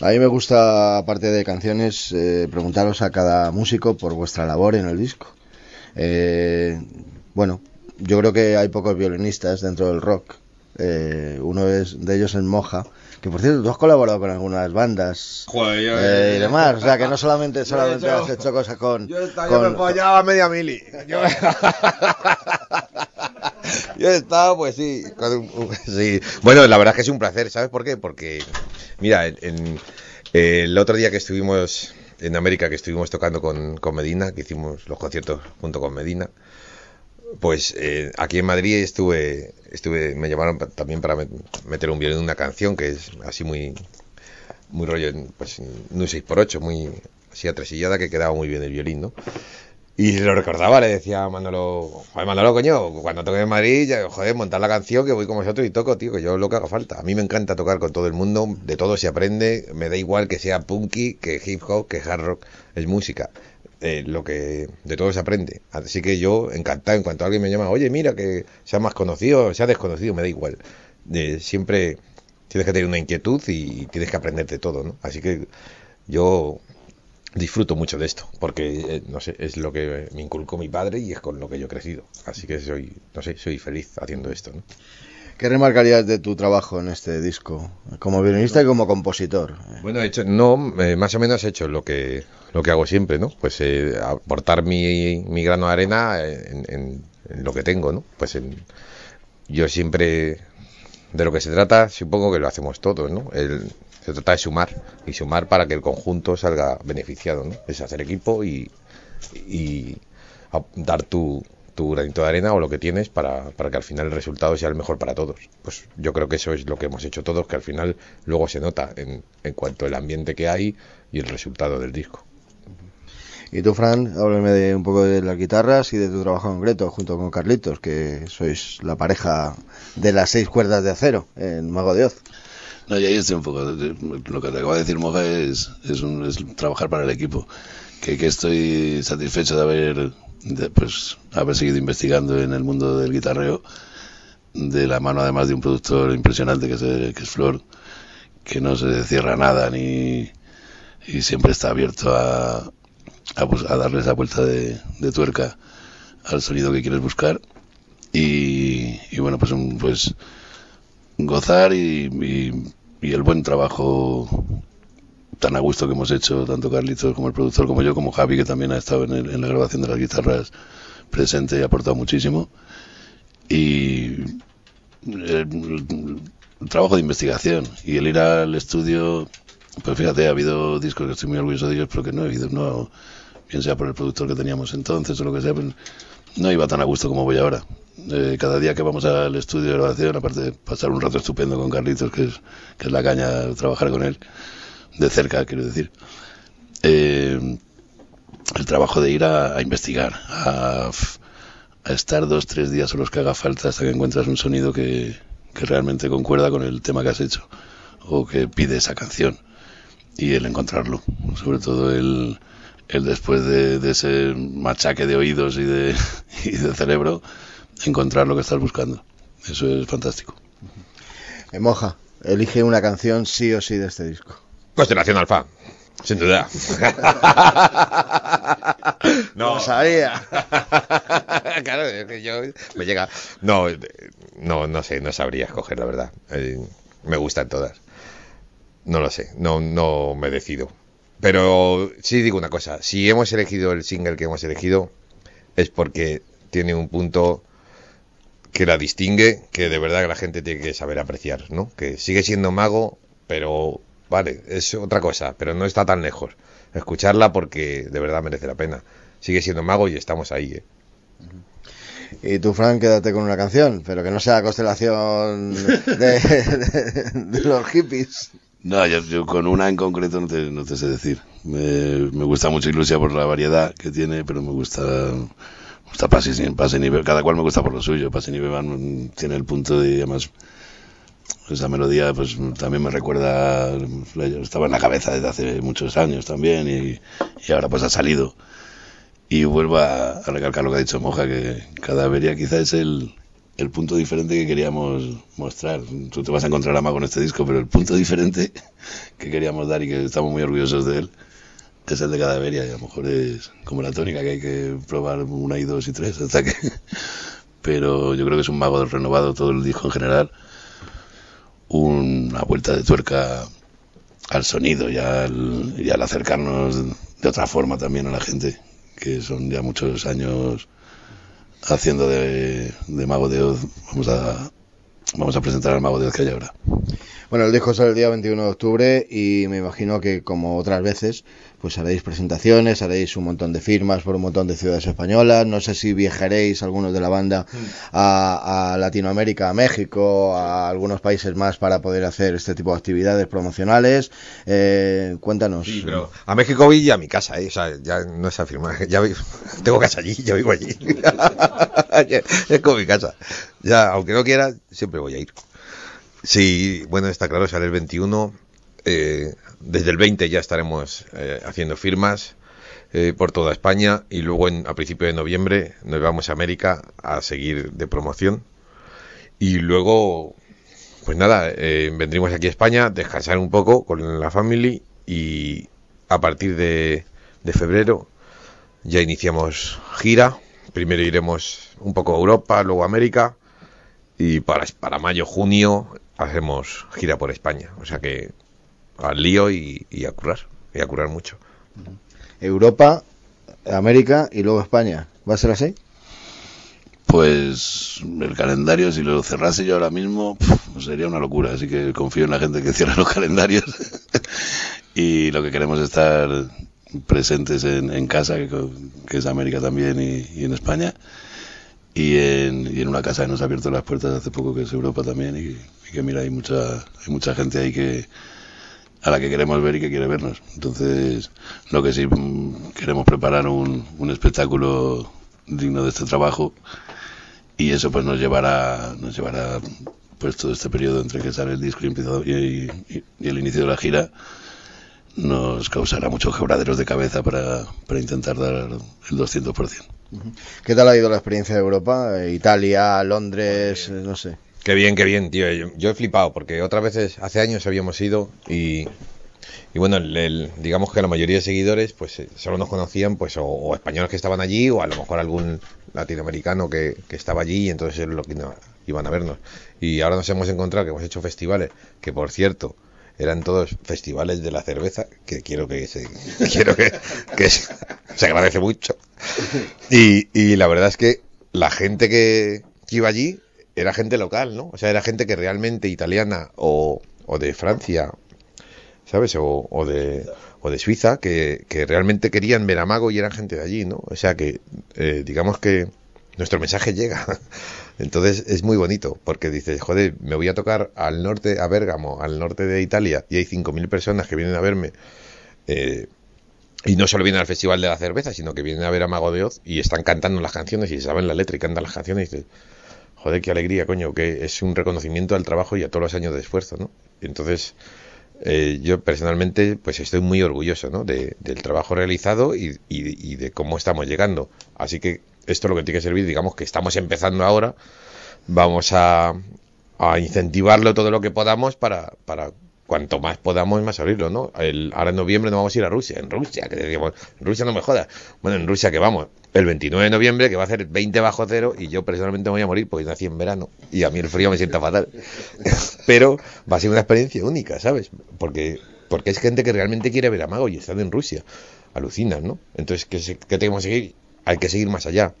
A mí me gusta, aparte de canciones, eh, preguntaros a cada músico por vuestra labor en el disco. Eh, bueno, yo creo que hay pocos violinistas dentro del rock. Eh, uno es, de ellos es Moja, que por cierto, tú has colaborado con algunas bandas eh, y demás. O sea, que no solamente, solamente has hecho cosas con. Yo, me follaba media mili. Yo, he estado, pues sí, sí. Bueno, la verdad es que es un placer, ¿sabes por qué? Porque, mira, en, el otro día que estuvimos en América, que estuvimos tocando con, con Medina, que hicimos los conciertos junto con Medina Pues eh, aquí en Madrid estuve, estuve, me llamaron también para meter un violín en una canción que es así muy, muy rollo, pues no 6x8, muy así atresillada que quedaba muy bien el violín, ¿no? Y lo recordaba, le decía a Manolo, joder, Manolo, coño, cuando toque en Madrid, ya, joder, montar la canción que voy con vosotros y toco, tío, que yo lo que haga falta. A mí me encanta tocar con todo el mundo, de todo se aprende, me da igual que sea punky, que hip hop, que hard rock, es música. Eh, lo que de todo se aprende. Así que yo encantado en cuanto alguien me llama, oye, mira que sea más conocido, sea desconocido, me da igual. Eh, siempre tienes que tener una inquietud y tienes que aprender de todo, ¿no? Así que yo disfruto mucho de esto, porque, eh, no sé, es lo que me inculcó mi padre y es con lo que yo he crecido. Así que soy, no sé, soy feliz haciendo esto, ¿no? ¿Qué remarcarías de tu trabajo en este disco, como violinista y como compositor? Bueno, he hecho, no, eh, más o menos he hecho lo que, lo que hago siempre, ¿no? Pues eh, aportar mi, mi, grano de arena en, en, lo que tengo, ¿no? Pues en, yo siempre, de lo que se trata, supongo que lo hacemos todos, ¿no? El, se trata de sumar y sumar para que el conjunto salga beneficiado, ¿no? Es hacer equipo y, y dar tu, tu granito de arena o lo que tienes para, para, que al final el resultado sea el mejor para todos. Pues yo creo que eso es lo que hemos hecho todos, que al final luego se nota en, en cuanto al ambiente que hay y el resultado del disco. Y tú, Fran, háblame de un poco de las guitarras y de tu trabajo concreto junto con Carlitos, que sois la pareja de las seis cuerdas de acero en Mago de Oz. No, y ahí estoy un poco. Lo que te acaba de decir Moja es, es, un, es trabajar para el equipo. Que, que estoy satisfecho de haber, de, pues, haber seguido investigando en el mundo del guitarreo, de la mano además de un productor impresionante que es, que es Flor, que no se cierra nada ni y siempre está abierto a, a, a darle esa vuelta de, tuerca al sonido que quieres buscar. Y, y bueno, pues, pues gozar y, y, el buen trabajo tan a gusto que hemos hecho, tanto Carlitos como el productor, como yo, como Javi, que también ha estado en, el, en la grabación de las guitarras presente y ha aportado muchísimo. Y el, el, trabajo de investigación y el ir al estudio, pues fíjate, ha habido discos que estoy muy orgulloso de ellos, pero que no he habido, no, bien sea por el productor que teníamos entonces o lo que sea, pues no iba tan a gusto como voy ahora. Eh, cada día que vamos al estudio de grabación, aparte de pasar un rato estupendo con Carlitos, que es, que es la caña trabajar con él, de cerca, quiero decir, eh, el trabajo de ir a, investigar, a, a, estar dos, tres días o los que haga falta hasta que encuentras un sonido que, que realmente concuerda con el tema que has hecho o que pide esa canción y el encontrarlo, sobre todo el, el después de, de, ese machaque de oídos y de, y de cerebro, encontrar lo que estás buscando. Eso es fantástico. Eh, Moja, elige una canción sí o sí de este disco. Constelación Alfa, sin duda. no lo sabía. claro, es que yo me llega. No, no, no sé, no sabría escoger la verdad. Eh, me gustan todas. No lo sé, no, no me decido. Pero sí digo una cosa, si hemos elegido el single que hemos elegido es porque tiene un punto que la distingue, que de verdad que la gente tiene que saber apreciar, ¿no? Que sigue siendo mago, pero vale, es otra cosa, pero no está tan lejos. Escucharla porque de verdad merece la pena. Sigue siendo mago y estamos ahí, ¿eh? Y tú, Frank, quédate con una canción, pero que no sea constelación de, de, de los hippies. No, yo, yo, con una en concreto no te, no te sé decir. Me, me, gusta mucho Ilusia por la variedad que tiene, pero me gusta, me gusta Pase, Pase Nivel, cada cual me gusta por lo suyo. Pase Nivel tiene el punto de, además, esa melodía pues también me recuerda, estaba en la cabeza desde hace muchos años también y, y ahora pues ha salido. Y vuelvo a, recalcar lo que ha dicho Moja, que Cadaveria quizá es el, el punto diferente que queríamos mostrar. Tú te vas a encontrar a Mago en este disco, pero el punto diferente que queríamos dar y que estamos muy orgullosos de él es el de Cadaveria y a lo mejor es como la tónica que hay que probar una y dos y tres hasta que... pero yo creo que es un mago renovado todo el disco en general. Una vuelta de tuerca al sonido y al, acercarnos de otra forma también a la gente, que son ya muchos años haciendo de, de, Mago de Oz, vamos a, vamos a presentar al Mago de Oz que hay ahora. Bueno, el disco sale el día 21 de octubre y me imagino que como otras veces, pues haréis presentaciones, haréis un montón de firmas por un montón de ciudades españolas. No sé si viajaréis algunos de la banda a, a Latinoamérica, a México, a algunos países más para poder hacer este tipo de actividades promocionales. Eh, cuéntanos. Sí, pero a México voy ya a mi casa, ¿eh? o sea, ya no es afirmar, ya vi- tengo casa allí, yo vivo allí. es como mi casa. Ya, aunque no quiera, siempre voy a ir. Sí, bueno, está claro, sale el 21. Eh, desde el 20 ya estaremos eh, haciendo firmas eh, por toda España y luego en, a principios de noviembre nos vamos a América a seguir de promoción. Y luego, pues nada, vendremos aquí a España, descansar un poco con la family y a partir de, de febrero ya iniciamos gira. Primero iremos un poco a Europa, luego a América y para, para mayo, junio hacemos gira por España. O sea que al lío y, y a currar, y a currar mucho. Europa, América y luego España. ¿Va a ser así? Pues el calendario, si lo cerrase yo ahora mismo, pues sería una locura. Así que confío en la gente que cierra los calendarios. y lo que queremos es estar presentes en, en casa, que, es América también y, y en España. Y en, y en una casa que nos ha abierto las puertas hace poco, que es Europa también. Y, y que mira, hay mucha, hay mucha gente ahí que a la que queremos ver y que quiere vernos. Entonces, lo que sí mm, queremos preparar un, un espectáculo digno de este trabajo y eso pues nos llevará nos llevará pues todo este periodo entre que sale el disco y, empieza- y- y- y el inicio de la gira nos causará muchos quebraderos de cabeza para, para intentar dar el 200%. ¿Qué tal ha ido la experiencia de Europa? Eh, Italia, Londres, eh, no sé. Qué bien, qué bien, tío. Yo, he flipado porque otras veces, hace años habíamos ido y, bueno, digamos que la mayoría de seguidores pues eh, solo nos conocían pues o, o españoles que estaban allí o a lo mejor algún latinoamericano que, estaba allí y entonces es lo que iban a vernos. Y ahora nos hemos encontrado que hemos hecho festivales, que por cierto, eran todos festivales de la cerveza, que quiero que se, quiero que, se, agradece mucho. Y, la verdad es que la gente que iba allí era gente local, ¿no? O sea, era gente que realmente italiana o, o de Francia, ¿sabes? O, o de, o de Suiza, que, que realmente querían ver a Mago y eran gente de allí, ¿no? O sea que, eh, digamos que nuestro mensaje llega. Entonces es muy bonito, porque dices, joder, me voy a tocar al norte, a Bérgamo, al norte de Italia, y hay 5.000 personas que vienen a verme. eh, y no solo vienen al Festival de la Cerveza, sino que vienen a ver a Mago de Oz y están cantando las canciones y saben la letra y cantan las canciones y dices, joder, qué alegría, coño, que es un reconocimiento al trabajo y a todos los años de esfuerzo, ¿no? Entonces, eh, yo personalmente, pues estoy muy orgulloso, ¿no? De, del trabajo realizado y, y- de cómo estamos llegando. Así que esto es lo que tiene que servir, digamos que estamos empezando ahora, vamos a, a incentivarlo todo lo que podamos para, para cuanto más podamos, más abrirlo, ¿no? El, ahora en noviembre nos vamos a ir a Rusia, en Rusia, que decíamos, Rusia no me jodas. Bueno, en Rusia que vamos, el 29 de noviembre, que va a hacer 20 bajo cero, y yo personalmente me voy a morir porque nací en verano, y a mí el frío me sienta fatal. Pero va a ser una experiencia única, ¿sabes? Porque, porque es gente que realmente quiere ver a Mago y están en Rusia. Alucinan, ¿no? Entonces, ¿qué, qué tenemos que seguir? Hay que seguir más allá.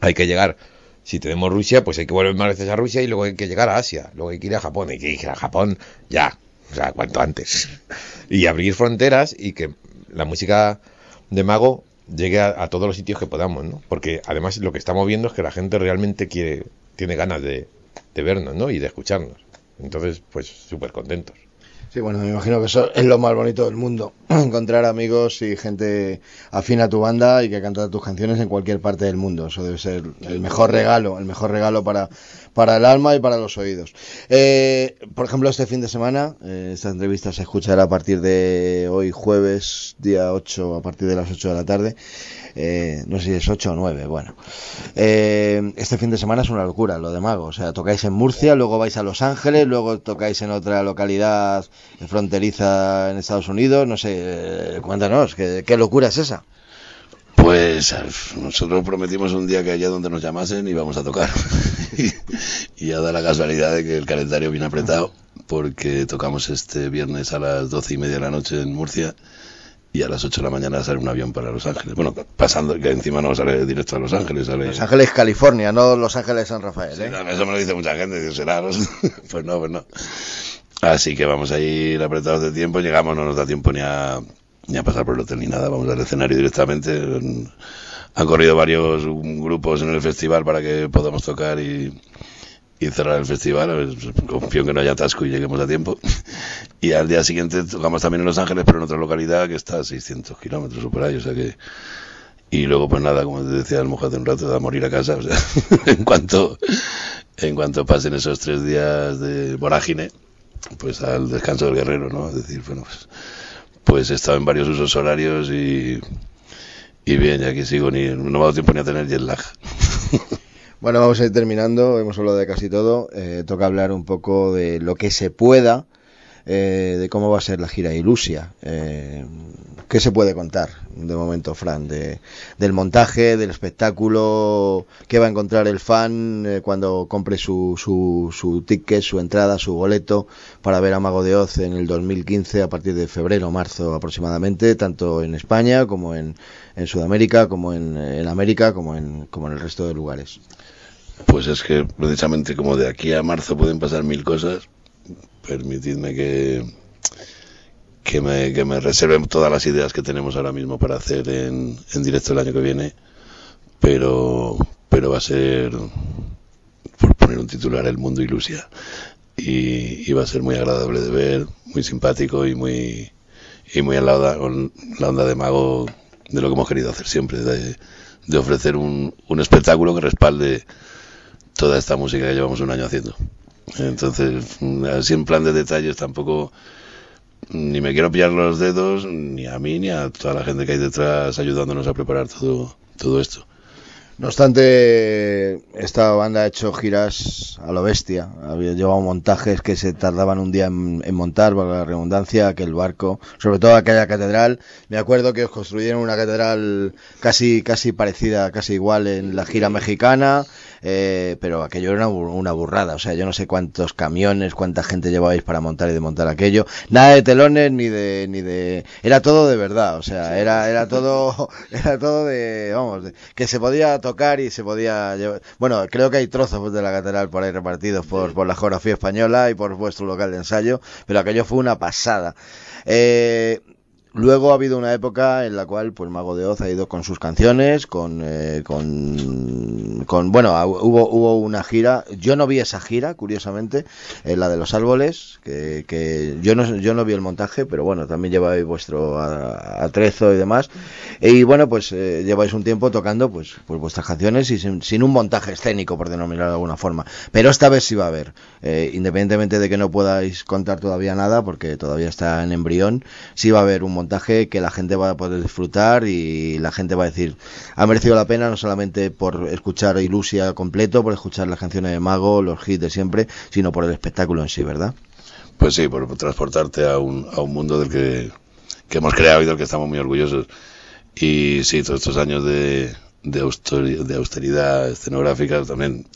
Hay que llegar. Si tenemos Rusia, pues hay que volver más veces a Rusia y luego hay que llegar a Asia. Luego hay que ir a Japón. Hay que ir a Japón ya. O sea, cuanto antes. Y abrir fronteras y que la música de Mago llegue a, todos los sitios que podamos, ¿no? Porque además lo que estamos viendo es que la gente realmente quiere, tiene ganas de, de vernos, ¿no? Y de escucharnos. Entonces, pues súper contentos. Bueno, me imagino que eso es lo más bonito del mundo, encontrar amigos y gente afín a tu banda y que canta tus canciones en cualquier parte del mundo. Eso debe ser el mejor regalo, el mejor regalo para, para el alma y para los oídos. Eh, por ejemplo, este fin de semana, eh, esta entrevista se escuchará a partir de hoy jueves, día 8, a partir de las 8 de la tarde. Eh, no sé si es 8 o 9, bueno. Eh, este fin de semana es una locura lo de Mago. O sea, tocáis en Murcia, luego vais a Los Ángeles, luego tocáis en otra localidad fronteriza en Estados Unidos. No sé, eh, cuéntanos, ¿qué, qué locura es esa? Pues eh, nosotros prometimos un día que allá donde nos llamasen íbamos a tocar. y ya da la casualidad de que el calendario viene apretado porque tocamos este viernes a las doce y media de la noche en Murcia y a las 8 de la mañana sale un avión para Los Ángeles. Bueno, pasando, que encima no sale directo a Los Ángeles, sale... Los Ángeles, California, no Los Ángeles, San Rafael, Sí, ¿eh? no, eso me lo dice mucha gente, será, pues no, pues no. Así que vamos a ir apretados de tiempo, llegamos, no nos da tiempo ni a, ni a pasar por el hotel ni nada, vamos al escenario directamente. Han corrido varios grupos en el festival para que podamos tocar y, y cerrar el festival. Confío en que no haya atasco y lleguemos a tiempo. Y al día siguiente tocamos también en Los Ángeles, pero en otra localidad que está a 600 kilómetros por ahí, o sea que... Y luego, pues nada, como te decía el mujer de un rato, a morir a casa. O sea, en cuanto en cuanto pasen esos tres días de vorágine, pues al descanso del guerrero, ¿no? Es decir, bueno, pues, pues he estado en varios usos horarios y, y bien, ya que sigo, ni, no me ha dado tiempo ni a tener jet lag. Bueno, vamos a ir terminando, hemos hablado de casi todo, eh, toca hablar un poco de lo que se pueda, eh, de cómo va a ser la gira Ilusia. Eh, ¿Qué se puede contar de momento, Fran? De, del montaje, del espectáculo, qué va a encontrar el fan eh, cuando compre su, su, su ticket, su entrada, su boleto para ver a Mago de Oz en el 2015 a partir de febrero marzo aproximadamente, tanto en España como en, en Sudamérica, como en, en América, como en, como en el resto de lugares. Pues es que precisamente como de aquí a marzo pueden pasar mil cosas, permitidme que, que, me, que me reserven todas las ideas que tenemos ahora mismo para hacer en, en directo el año que viene, pero, pero va a ser, por poner un titular, El Mundo Ilusia. Y, y va a ser muy agradable de ver, muy simpático y muy, y muy en la onda, la onda de mago de lo que hemos querido hacer siempre, de, de ofrecer un, un espectáculo que respalde toda esta música que llevamos un año haciendo. Entonces, así en plan de detalles tampoco ni me quiero pillar los dedos, ni a mí, ni a toda la gente que hay detrás ayudándonos a preparar todo, todo esto. No obstante, esta banda ha hecho giras a lo bestia. Había llevado montajes que se tardaban un día en, montar, por la redundancia, aquel barco, sobre todo aquella catedral. Me acuerdo que os construyeron una catedral casi, casi parecida, casi igual en la gira mexicana. Eh, pero aquello era una, una, burrada, o sea, yo no sé cuántos camiones, cuánta gente llevabais para montar y desmontar aquello, nada de telones ni de, ni de, era todo de verdad, o sea, era, era todo, era todo de, vamos, de, que se podía tocar y se podía llevar, bueno, creo que hay trozos de la catedral por ahí repartidos por, por la geografía española y por vuestro local de ensayo, pero aquello fue una pasada. Eh, Luego ha habido una época en la cual pues Mago de Oz ha ido con sus canciones, con, eh, con, con, bueno, hubo, hubo una gira, yo no vi esa gira, curiosamente, eh, la de los árboles, que, que yo, no, yo no vi el montaje, pero bueno, también lleváis vuestro atrezo y demás, y bueno, pues eh, lleváis un tiempo tocando pues, pues vuestras canciones y sin, sin, un montaje escénico, por denominarlo de alguna forma, pero esta vez sí va a haber, eh, independientemente de que no podáis contar todavía nada, porque todavía está en embrión, sí va a haber un montaje que la gente va a poder disfrutar y la gente va a decir, ha merecido la pena no solamente por escuchar Ilusia completo, por escuchar las canciones de Mago, los hits de siempre, sino por el espectáculo en sí, ¿verdad? Pues sí, por transportarte a un, a un mundo del que, que hemos creado y del que estamos muy orgullosos. Y sí, todos estos años de, de, austeridad, escenográfica también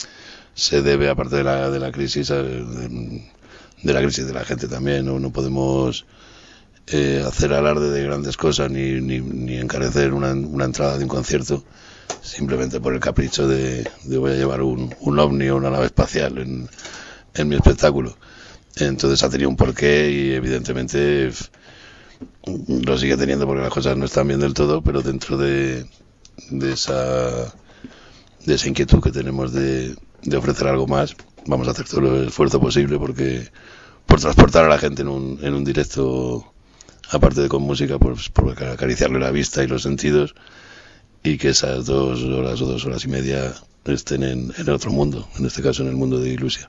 se debe, aparte de la, de la crisis, de, de la crisis de la gente también, no, no podemos eh, hacer alarde de grandes cosas ni, ni, ni encarecer una, una, entrada de un concierto simplemente por el capricho de, de voy a llevar un, un, ovni o una nave espacial en, en, mi espectáculo. Entonces ha tenido un porqué y evidentemente lo sigue teniendo porque las cosas no están bien del todo, pero dentro de, de esa de esa inquietud que tenemos de, de ofrecer algo más, vamos a hacer todo el esfuerzo posible porque por transportar a la gente en un, en un directo aparte de con música, pues por acariciarle la vista y los sentidos y que esas dos horas o dos horas y media estén en, en otro mundo, en este caso en el mundo de Ilusia.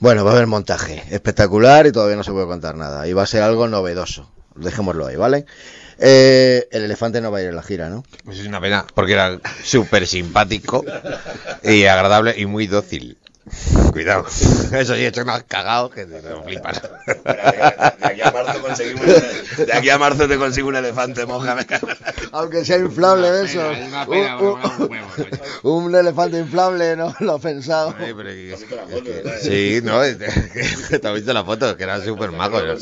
Bueno, va a haber montaje espectacular y todavía no se puede contar nada. Y va a ser algo novedoso. Dejémoslo ahí, ¿vale? Eh, el elefante no va a ir en la gira, ¿no? Pues es una pena, porque era súper simpático y agradable y muy dócil. Cuidado. Eso sí, he hecho unos cagados que te flipas. De aquí a marzo conseguimos de aquí a marzo te consigo un elefante, moja. Aunque sea inflable eso. Un, un elefante inflable, ¿no? Lo he pensado. Ay, pero que- que- sí, no, te has visto la foto, que era súper majo. Era,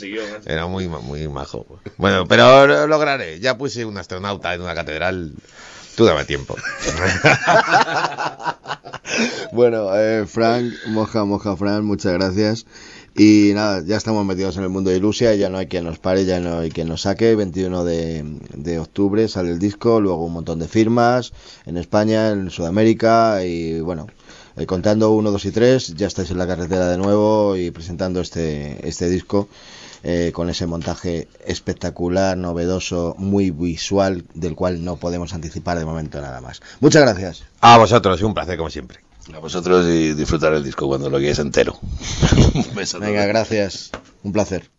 era muy, muy majo. Bueno, pero lo lograré. Ya puse un astronauta en una catedral. Tú dame tiempo. Bueno, eh, Frank, moja, moja, Frank, muchas gracias. Y nada, ya estamos metidos en el mundo de Ilusia, ya no hay quien nos pare, ya no hay quien nos saque. 21 de, de octubre sale el disco, luego un montón de firmas en España, en Sudamérica y bueno, eh, contando 1, 2 y 3, ya estáis en la carretera de nuevo y presentando este, este disco. Eh, con ese montaje espectacular, novedoso, muy visual, del cual no podemos anticipar de momento nada más. Muchas gracias. A vosotros, un placer como siempre. A vosotros y disfrutar el disco cuando lo guíes entero. Un beso. Venga, gracias. Un placer.